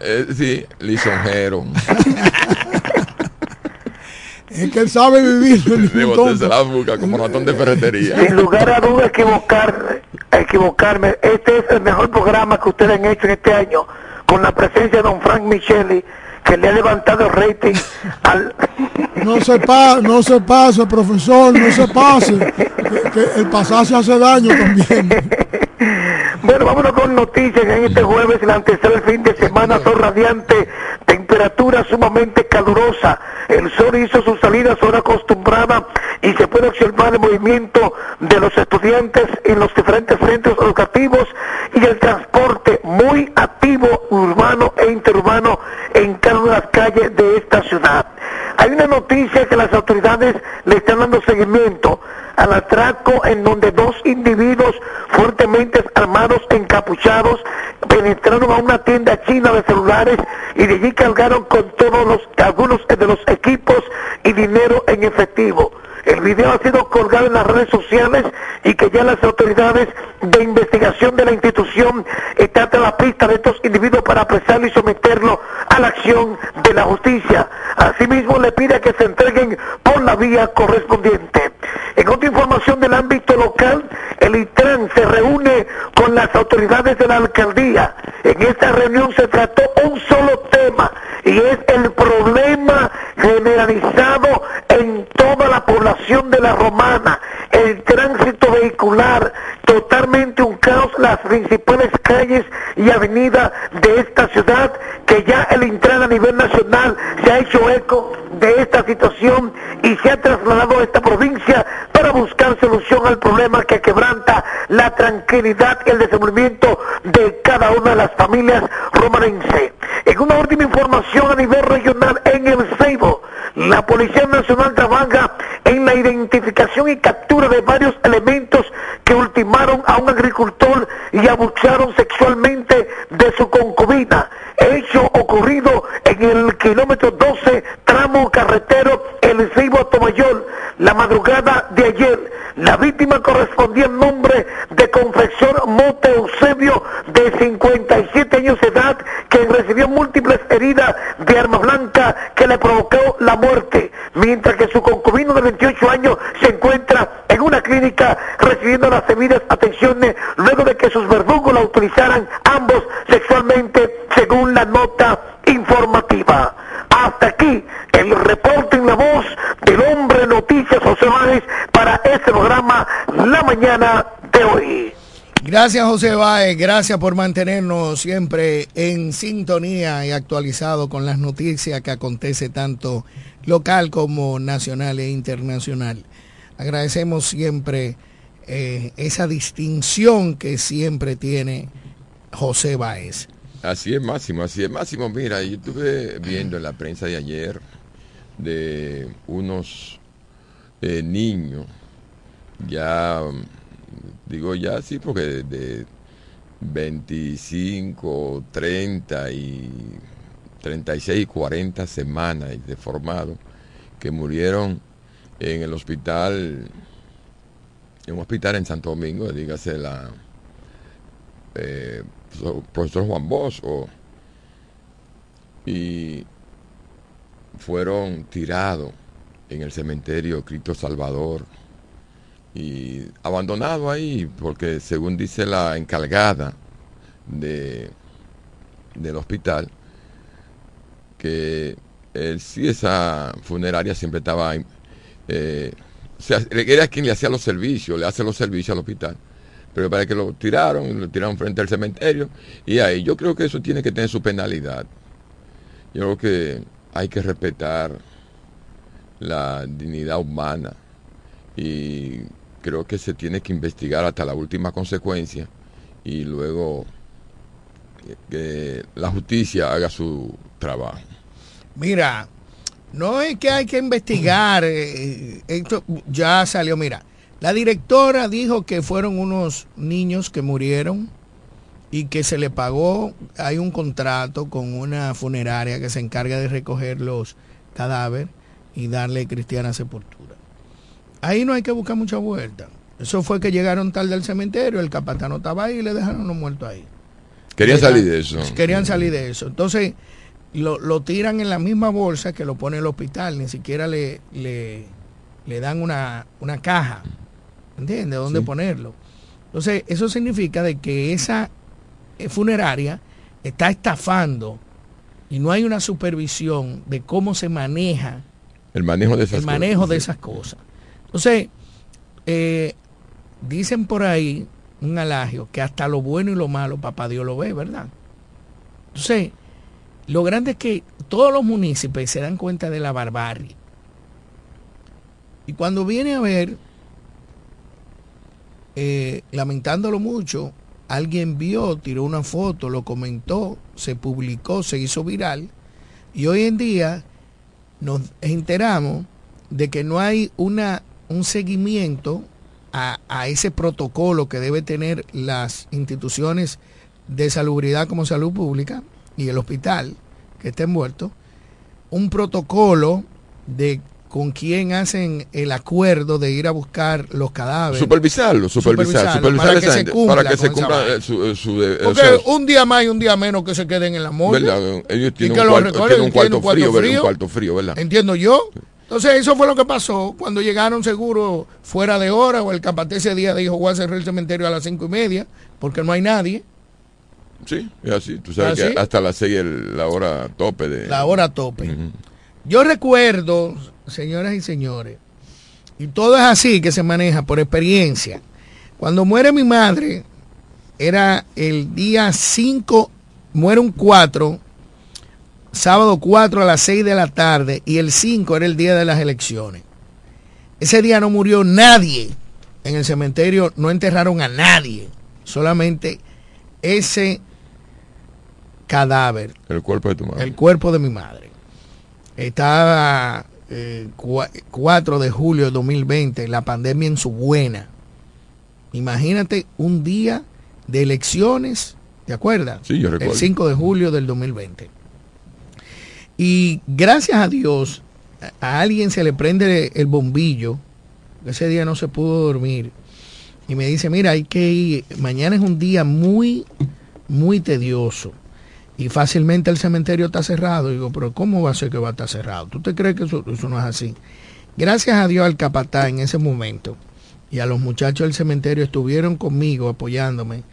Eh, sí, lisonjero. Es que él sabe vivir. tonto. botarse la boca como ratón de ferretería. Sin lugar a duda equivocar, equivocarme, este es el mejor programa que ustedes han hecho en este año, con la presencia de don Frank Micheli, que le ha levantado el rating al... No se, pa no se pase, profesor, no se pase. Que, que el pasarse hace daño también. Bueno, vámonos con noticias en este jueves, la antesala del fin de semana, sol radiante, temperatura sumamente calurosa, el sol hizo su salida a hora acostumbrada y se puede observar el movimiento de los estudiantes en los diferentes centros educativos y el transporte muy activo, urbano e interurbano en cada una de las calles de esta ciudad. Hay una noticia que las autoridades le están dando seguimiento al atraco en donde dos individuos fuertemente armados, encapuchados, penetraron a una tienda china de celulares y de allí cargaron con todos los, algunos de los equipos y dinero en efectivo. El video ha sido colgado en las redes sociales y que ya las autoridades de investigación de la institución están a la pista de estos individuos para apresarlo y someterlo a la acción de la justicia. Asimismo, le pide que se entreguen por la vía correspondiente. En otra información del ámbito local, el ITRAN las autoridades de la alcaldía. En esta reunión se trató un solo tema y es el problema generalizado en toda la población de la Romana, el tránsito vehicular, totalmente un caos, las principales calles y avenida de esta ciudad, que ya el Intran a nivel nacional se ha hecho eco esta situación y se ha trasladado a esta provincia para buscar solución al problema que quebranta la tranquilidad y el desenvolvimiento de cada una de las familias romanenses. En una última información a nivel regional en el Ceibo, la Policía Nacional trabaja en la identificación y captura de varios elementos que ultimaron a un agricultor y abusaron sexualmente de su concubina. Hecho ocurrido en el kilómetro 12, tramo carretero El Ceibo a Tomayor, la madrugada de ayer. La víctima correspondía al nombre de confesor Mote Eusebio, de 57 años de edad, que recibió múltiples heridas de arma blanca que le provocó la muerte, mientras que su concubino de 28 años se encuentra en una clínica recibiendo las debidas atenciones luego de que sus verdugos la utilizaran ambos sexualmente, según la nota informativa. Hasta aquí el reporte en la voz del hombre Noticias José Báez para este programa La Mañana de hoy. Gracias José Báez, gracias por mantenernos siempre en sintonía y actualizado con las noticias que acontece tanto local como nacional e internacional. Agradecemos siempre eh, esa distinción que siempre tiene José Báez. Así es, Máximo, así es, Máximo. Mira, yo estuve viendo en la prensa de ayer de unos eh, niños, ya, digo ya sí, porque de, de 25, 30 y 36 y 40 semanas de formado, que murieron en el hospital, en un hospital en Santo Domingo, dígase la... Eh, profesor Juan Bosch o, y fueron tirados en el cementerio Cristo Salvador y abandonados ahí porque según dice la encargada de del hospital que él, sí esa funeraria siempre estaba eh, o sea, era quien le hacía los servicios le hace los servicios al hospital pero para que lo tiraron, lo tiraron frente al cementerio, y ahí yo creo que eso tiene que tener su penalidad. Yo creo que hay que respetar la dignidad humana y creo que se tiene que investigar hasta la última consecuencia y luego que la justicia haga su trabajo. Mira, no es que hay que investigar, eh, esto ya salió, mira, la directora dijo que fueron unos niños que murieron y que se le pagó, hay un contrato con una funeraria que se encarga de recoger los cadáveres y darle cristiana sepultura. Ahí no hay que buscar mucha vuelta. Eso fue que llegaron tarde al cementerio, el capatano estaba ahí y le dejaron los muertos ahí. Querían salir de eso. Querían salir de eso. Entonces, lo, lo, tiran en la misma bolsa que lo pone el hospital, ni siquiera le, le, le dan una, una caja ¿Entiendes? ¿Dónde sí. ponerlo? Entonces, eso significa de que esa funeraria está estafando y no hay una supervisión de cómo se maneja el manejo de esas, el manejo cosas, de esas cosas. Entonces, eh, dicen por ahí un alagio que hasta lo bueno y lo malo papá Dios lo ve, ¿verdad? Entonces, lo grande es que todos los municipios se dan cuenta de la barbarie. Y cuando viene a ver, eh, lamentándolo mucho, alguien vio, tiró una foto, lo comentó, se publicó, se hizo viral y hoy en día nos enteramos de que no hay una, un seguimiento a, a ese protocolo que debe tener las instituciones de salubridad como salud pública y el hospital que está envuelto, un protocolo de con quién hacen el acuerdo de ir a buscar los cadáveres. Supervisarlo, supervisar, supervisar para, que se cumpla, para que se cumpla su, su, Porque o sea, un día más y un día menos que se queden en la morgue. ¿verdad? Ellos tienen, un cuarto, tienen un, cuarto, un cuarto frío, frío, un cuarto frío, ¿verdad? Entiendo yo. Entonces eso fue lo que pasó cuando llegaron seguro fuera de hora o el capataz ese día dijo voy a cerrar el cementerio a las cinco y media porque no hay nadie. Sí, es así. Tú sabes ¿Así? que hasta las seis es la hora tope de... La hora tope. Uh -huh. Yo recuerdo, señoras y señores, y todo es así que se maneja por experiencia. Cuando muere mi madre, era el día 5, mueren 4, sábado 4 a las 6 de la tarde y el 5 era el día de las elecciones. Ese día no murió nadie en el cementerio, no enterraron a nadie, solamente ese cadáver, El cuerpo de tu madre. el cuerpo de mi madre. Estaba eh, cua- 4 de julio de 2020, la pandemia en su buena. Imagínate un día de elecciones, ¿te acuerdas? Sí, yo recuerdo. El 5 de julio del 2020. Y gracias a Dios, a alguien se le prende el bombillo. Ese día no se pudo dormir. Y me dice, mira, hay que ir, mañana es un día muy, muy tedioso. Y fácilmente el cementerio está cerrado. digo, pero ¿cómo va a ser que va a estar cerrado? ¿Tú te crees que eso, eso no es así? Gracias a Dios al capatá en ese momento y a los muchachos del cementerio estuvieron conmigo apoyándome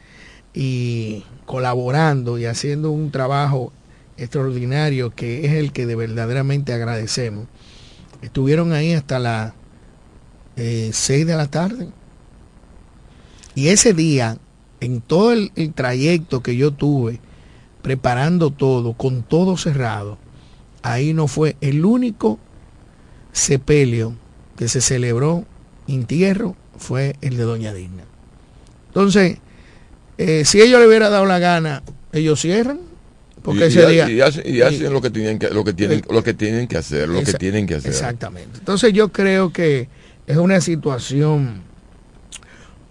y colaborando y haciendo un trabajo extraordinario que es el que de verdaderamente agradecemos. Estuvieron ahí hasta las 6 de la tarde. Y ese día, en todo el, el trayecto que yo tuve, preparando todo, con todo cerrado, ahí no fue el único sepelio que se celebró, entierro, fue el de Doña Digna. Entonces, eh, si ellos le hubiera dado la gana, ellos cierran, porque y, ese día... y hacen, y hacen lo que tienen que lo que tienen lo que tienen que hacer lo que tienen que hacer Exactamente. Entonces yo creo que es una situación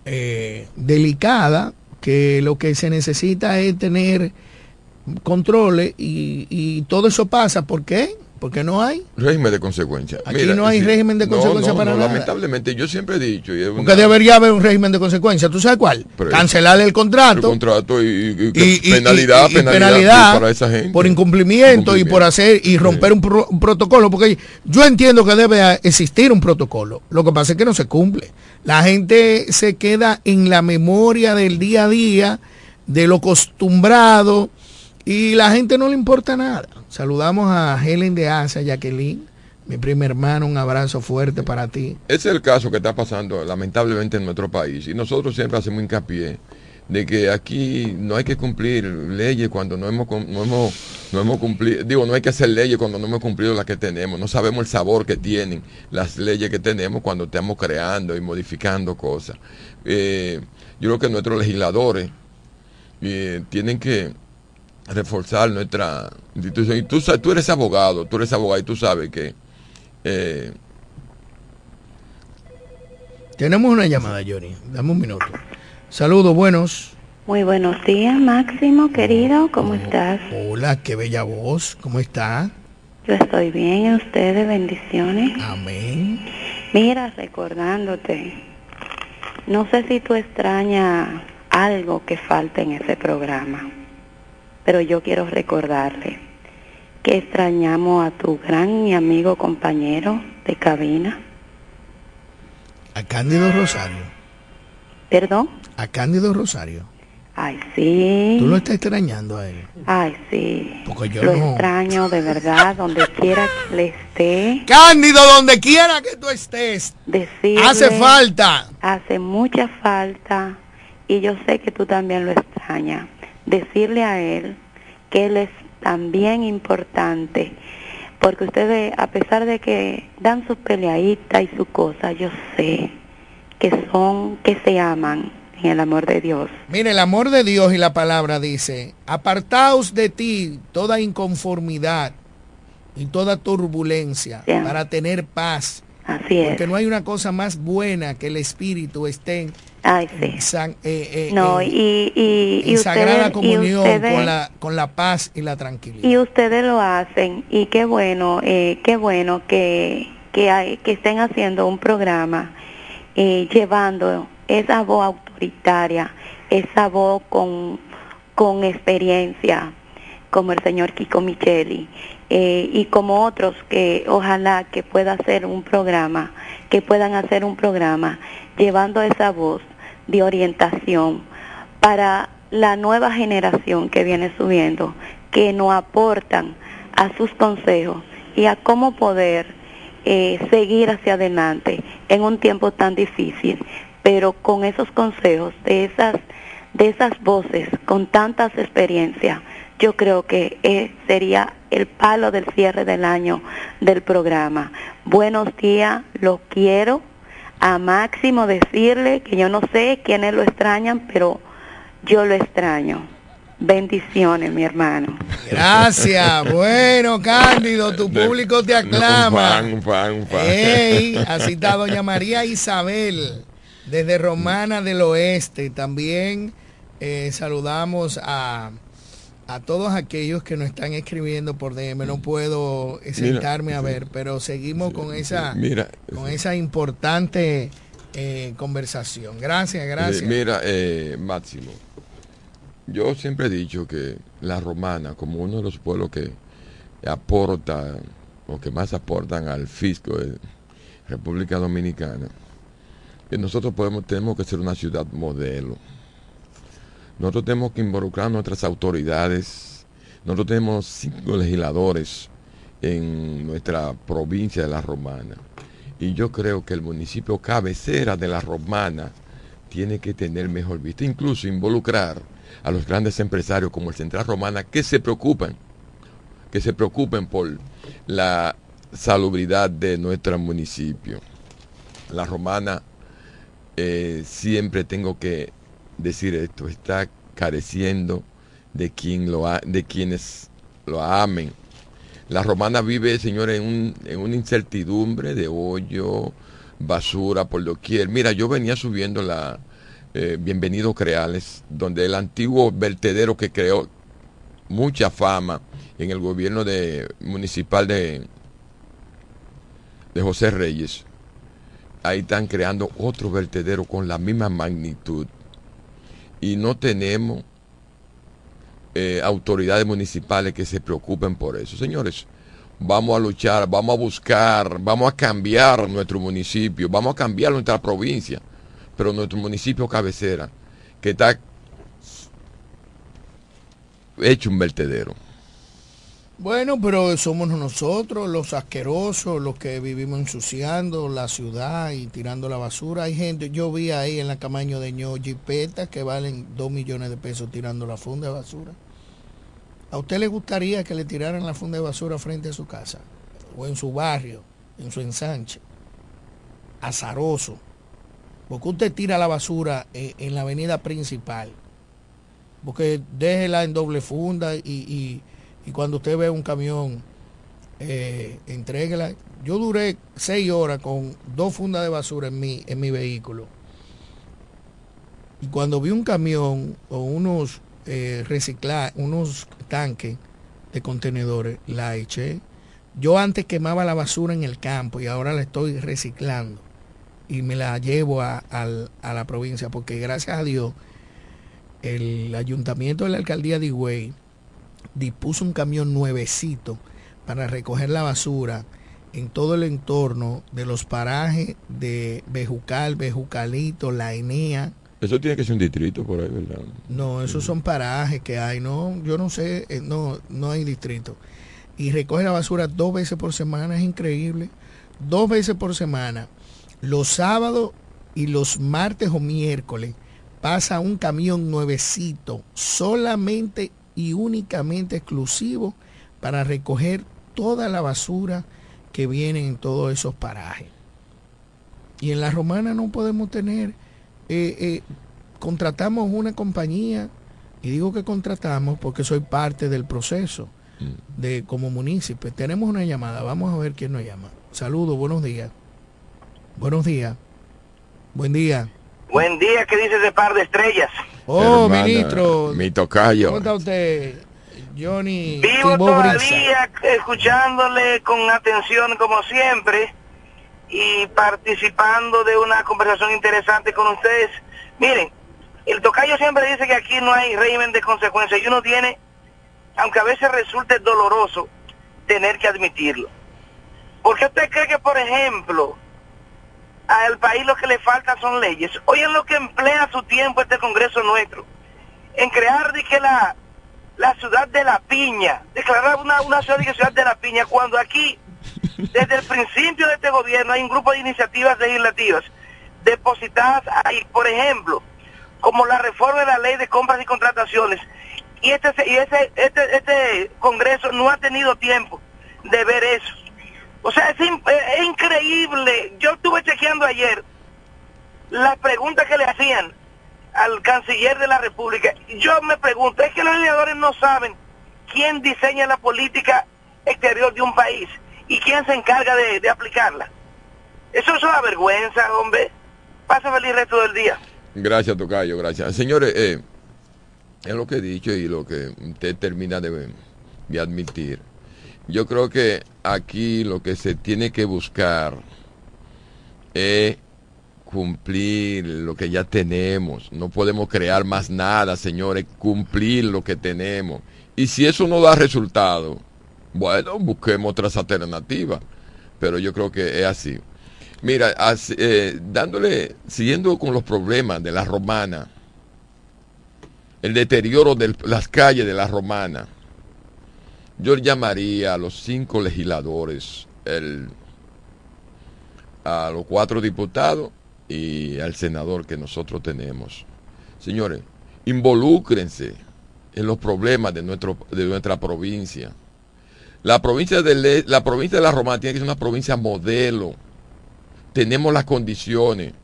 eh, delicada que lo que se necesita es tener controles y, y todo eso pasa. ¿Por qué? Porque no hay. régimen de consecuencia Aquí no hay régimen de consecuencia no, para no, nada. lamentablemente yo siempre he dicho y Porque una- debería haber un régimen de consecuencia. ¿Tú sabes cuál? Pero- Cancelarle el el contrato. contrato y, penalidad, penalidad, penalidad para esa gente por incumplimiento, y por hacer y romper un, pro- un protocolo porque yo entiendo que debe existir un protocolo lo que pasa es que no se cumple la gente se queda en la memoria del día a día de lo acostumbrado y la gente no le importa nada. Saludamos a Helen de Asa Jacqueline mi prima hermana un abrazo fuerte para ti. Ese es el caso que está pasando lamentablemente en nuestro país. Y nosotros siempre hacemos hincapié de que aquí no hay que cumplir leyes cuando no hemos no hemos no hemos cumplido digo no hay que hacer leyes cuando no hemos cumplido las que tenemos. No sabemos el sabor que tienen las leyes que tenemos cuando estamos creando y modificando cosas. Eh, yo creo que nuestros legisladores eh, tienen que reforzar nuestra institución y tú, tú eres abogado tú eres abogado y tú sabes que eh, tenemos una llamada Johnny dame un minuto saludos buenos Muy buenos días, Máximo, querido. ¿Cómo estás? Hola, qué bella voz. ¿Cómo está? Yo estoy bien. ¿Y ustedes? Bendiciones. Amén. Mira, recordándote, no sé si tú extrañas algo que falta en ese programa, pero yo quiero recordarle que extrañamos a tu gran y amigo compañero de cabina. A Cándido Rosario. ¿Perdón? A Cándido Rosario. Ay, sí. Tú lo estás extrañando a él. Ay, sí. Porque yo Lo no. extraño de verdad, donde quiera que le esté. Cándido, donde quiera que tú estés. Decirle, Hace falta. Hace mucha falta. Y yo sé que tú también lo extrañas. Decirle a él que él es también importante. Porque ustedes, a pesar de que dan sus peleaditas y sus cosas, yo sé que son, que se aman en el amor de Dios. Mire, el amor de Dios y la palabra dice, apartaos de ti toda inconformidad y toda turbulencia para tener paz. Así es. Porque no hay una cosa más buena que el espíritu esté en, Ay, sí. san- eh, eh, No, en- y, y, sagrada ustedes- y comunión ustedes- con, la, con la paz y la tranquilidad. Y ustedes lo hacen y qué bueno, eh, qué bueno que, que, hay, que estén haciendo un programa eh, llevando esa voz autoritaria, esa voz con, con experiencia, como el señor Kiko Micheli, eh, y como otros que ojalá que pueda hacer un programa, que puedan hacer un programa llevando esa voz de orientación para la nueva generación que viene subiendo, que nos aportan a sus consejos y a cómo poder eh, seguir hacia adelante en un tiempo tan difícil, pero con esos consejos de esas de esas voces con tantas experiencias, yo creo que eh, sería el palo del cierre del año del programa. Buenos días, los quiero. A Máximo decirle que yo no sé quiénes lo extrañan, pero yo lo extraño. Bendiciones, mi hermano. Gracias. Bueno, Cándido, tu público te aclama. Un fan, un fan, un fan. Ey, así está doña María Isabel, desde Romana del Oeste. También eh, saludamos a, a todos aquellos que nos están escribiendo por DM. No puedo eh, Mira, sentarme a ver, pero seguimos con esa, Mira, con esa importante eh, conversación. Gracias, gracias. Eh, mira, eh, Máximo, yo siempre he dicho que la romana, como uno de los pueblos que aporta o que más aportan al fisco de República Dominicana, que nosotros podemos, tenemos que ser una ciudad modelo. Nosotros tenemos que involucrar a nuestras autoridades. Nosotros tenemos cinco legisladores en nuestra provincia de La Romana. Y yo creo que el municipio cabecera de La Romana tiene que tener mejor vista, incluso involucrar a los grandes empresarios como el Central Romana que se preocupan, que se preocupen por la salubridad de nuestro municipio. La Romana, eh, siempre tengo que decir esto, está careciendo de quien lo ha- de quienes lo amen. La romana vive, señores, en, un- en una incertidumbre de hoyo, basura por doquier. Mira, yo venía subiendo la eh, Bienvenido Creales, donde el antiguo vertedero que creó mucha fama en el gobierno de, municipal de, de José Reyes, ahí están creando otro vertedero con la misma magnitud. Y no tenemos eh, autoridades municipales que se preocupen por eso. Señores, vamos a luchar, vamos a buscar, vamos a cambiar nuestro municipio, vamos a cambiar nuestra provincia, pero nuestro municipio cabecera, que está hecho un vertedero. Bueno, pero somos nosotros los asquerosos, los que vivimos ensuciando la ciudad y tirando la basura. Hay gente, yo vi ahí en la Camaño de Ño jipetas que valen dos millones de pesos tirando la funda de basura. ¿A usted le gustaría que le tiraran la funda de basura frente a su casa? O en su barrio, en su ensanche. Azaroso. Porque usted tira la basura en, en la avenida principal. Porque déjela en doble funda y, y- y cuando usted ve un camión, eh, entréguela. Yo duré seis horas con dos fundas de basura en mi, en mi vehículo. Y cuando vi un camión o unos eh, recicla, unos tanques de contenedores, la eché. Yo antes quemaba la basura en el campo y ahora la estoy reciclando y me la llevo a, a la provincia porque gracias a Dios el ayuntamiento de la alcaldía de Higüey dispuso un camión nuevecito para recoger la basura en todo el entorno de los parajes de Bejucal, Bejucalito, La Enea. Eso tiene que ser un distrito por ahí, ¿verdad? No, esos son parajes que hay, no, yo no sé, eh, no, no hay distrito. Y recoge la basura dos veces por semana, es increíble. Dos veces por semana. Los sábados y los martes o miércoles pasa un camión nuevecito, solamente y únicamente exclusivo para recoger toda la basura que viene en todos esos parajes. Y en la romana no podemos tener, eh, eh, contratamos una compañía, y digo que contratamos porque soy parte del proceso de como municipio. Tenemos una llamada, vamos a ver quién nos llama. Saludos, buenos días. Buenos días. Buen día. Buen día, ¿qué dice ese par de estrellas? Oh, Hermana, ministro. Mi tocayo. ¿Cómo está usted, Johnny? Vivo Brisa? todavía escuchándole con atención como siempre y participando de una conversación interesante con ustedes. Miren, el tocayo siempre dice que aquí no hay régimen de consecuencias y uno tiene, aunque a veces resulte doloroso, tener que admitirlo. ¿Por qué usted cree que, por ejemplo, al país lo que le falta son leyes? Oigan lo que emplea su tiempo este Congreso nuestro, en crear de la, la ciudad de la piña, declarar una, una ciudad de ciudad de la piña, cuando aquí, desde el principio de este gobierno, hay un grupo de iniciativas legislativas depositadas ahí. Por ejemplo, como la reforma de la ley de compras y contrataciones. Y este, y ese, este, este Congreso no ha tenido tiempo de ver eso. O sea, es, in- es- es increíble. Yo estuve chequeando ayer las preguntas que le hacían al canciller de la República. Yo me pregunto, es que los legisladores no saben quién diseña la política exterior de un país y quién se encarga de, aplicarla. Eso es una vergüenza, hombre. Pasa feliz resto del día. Gracias, Tocayo, gracias. Señores, eh, es lo que he dicho y lo que usted termina de admitir. Yo creo que aquí lo que se tiene que buscar es cumplir lo que ya tenemos. No podemos crear más nada, señores, cumplir lo que tenemos. Y si eso no da resultado, bueno, busquemos otras alternativas. Pero yo creo que es así. Mira, eh, dándole, siguiendo con los problemas de la romana, el deterioro de las calles de la romana, yo llamaría a los cinco legisladores, a los cuatro diputados y al senador que nosotros tenemos. Señores, involúcrense en los problemas de, de nuestra provincia. La provincia, de la provincia de la Romana tiene que ser una provincia modelo. Tenemos las condiciones.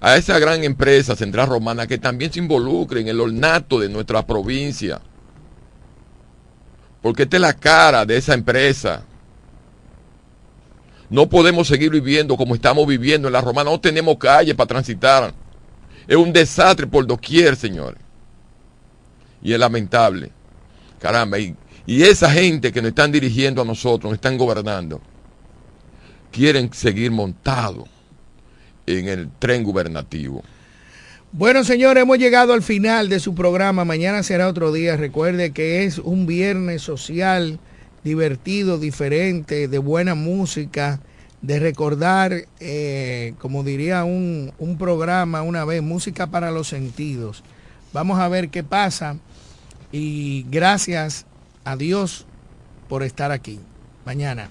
A esa gran empresa Central Romana que también se involucre en el ornato de nuestra provincia. Porque esta es la cara de esa empresa. No podemos seguir viviendo como estamos viviendo en la Romana. No tenemos calle para transitar. Es un desastre por doquier, señores. Y es lamentable. Caramba, y, y esa gente que nos están dirigiendo a nosotros, nos están gobernando, quieren seguir montados en el tren gubernativo. Bueno, señores, hemos llegado al final de su programa. Mañana será otro día. Recuerde que es un viernes social, divertido, diferente, de buena música, de recordar, eh, como diría un, un programa una vez, música para los sentidos. Vamos a ver qué pasa. Y gracias a Dios por estar aquí. Mañana.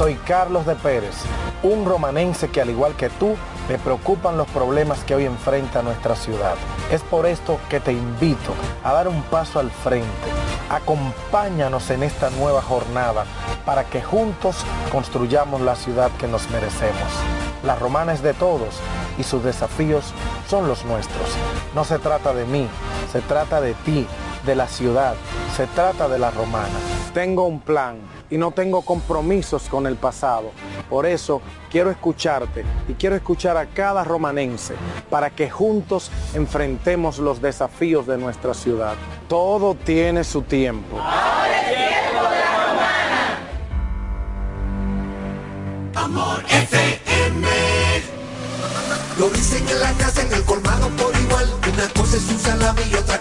Soy Carlos de Pérez, un romanense que al igual que tú, le preocupan los problemas que hoy enfrenta nuestra ciudad. Es por esto que te invito a dar un paso al frente. Acompáñanos en esta nueva jornada para que juntos construyamos la ciudad que nos merecemos. La romana es de todos y sus desafíos son los nuestros. No se trata de mí, se trata de ti, de la ciudad, se trata de la romana. Tengo un plan y no tengo compromisos con el pasado. Por eso quiero escucharte y quiero escuchar a cada romanense para que juntos enfrentemos los desafíos de nuestra ciudad. Todo tiene su tiempo. Amor FM. Lo dicen en la casa, en el colmado por igual. Una cosa es un salami y otra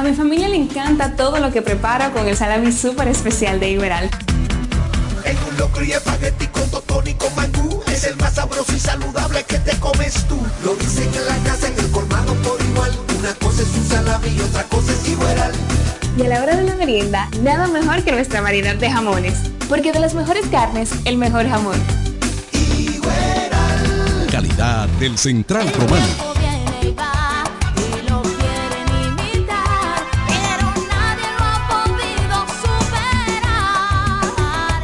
A mi familia le encanta todo lo que preparo con el salami súper especial de Iberal. En un locro y espagueti con totón y con mangú Es el más sabroso y saludable que te comes tú Lo dicen en la casa, en el colmado por igual Una cosa es un salami y otra cosa es Iberal Y a la hora de la merienda, nada mejor que nuestra variedad de jamones. Porque de las mejores carnes, el mejor jamón. Calidad del Central Romano.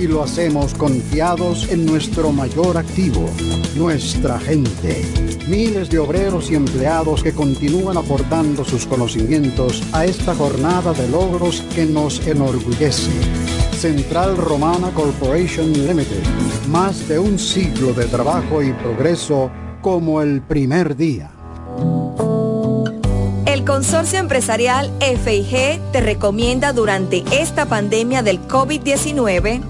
y lo hacemos confiados en nuestro mayor activo, nuestra gente. Miles de obreros y empleados que continúan aportando sus conocimientos a esta jornada de logros que nos enorgullece. Central Romana Corporation Limited. Más de un siglo de trabajo y progreso como el primer día. El Consorcio Empresarial FIG te recomienda durante esta pandemia del COVID-19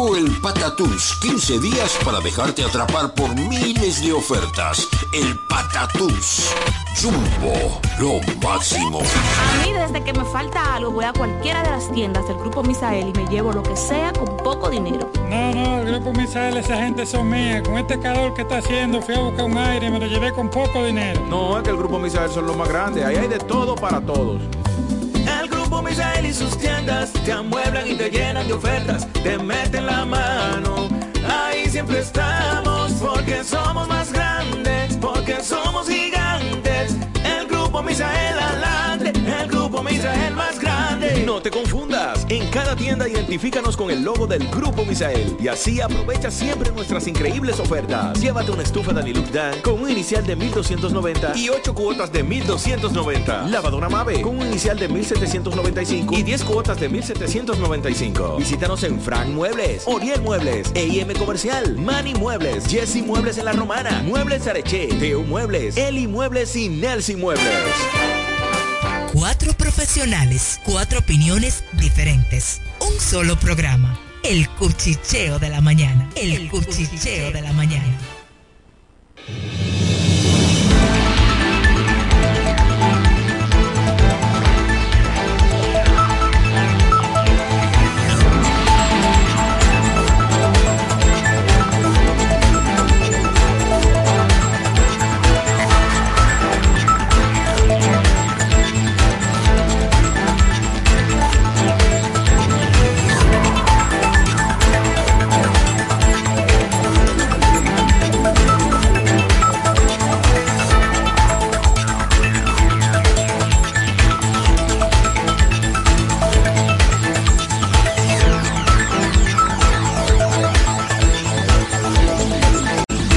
Llegó el Patatús, 15 días para dejarte atrapar por miles de ofertas. El Patatús. Jumbo, lo máximo. A mí desde que me falta algo voy a cualquiera de las tiendas del Grupo Misael y me llevo lo que sea con poco dinero. No, no, el Grupo Misael, esa gente son mía. Con este calor que está haciendo fui a buscar un aire y me lo llevé con poco dinero. No, es que el Grupo Misael son los más grandes. Ahí hay de todo para todos. Misael y sus tiendas te amueblan y te llenan de ofertas, te meten la mano. Ahí siempre estamos porque somos más grandes, porque somos gigantes. El Grupo Misael adelante, el Grupo Misael más grande. No te confundas. En cada tienda identifícanos con el logo del Grupo Misael y así aprovecha siempre nuestras increíbles ofertas. Llévate una estufa Danilux Dan con un inicial de 1290 y 8 cuotas de 1290. Lavadora Mave con un inicial de 1795 y 10 cuotas de 1795. Visítanos en Frank Muebles, Oriel Muebles, EIM Comercial, Mani Muebles, Jesse Muebles en la Romana, Muebles Areche, Teo Muebles, Eli Muebles y Nelson Muebles. Cuatro profesionales, cuatro opiniones diferentes. Un solo programa. El cuchicheo de la mañana. El, cuchicheo de la mañana.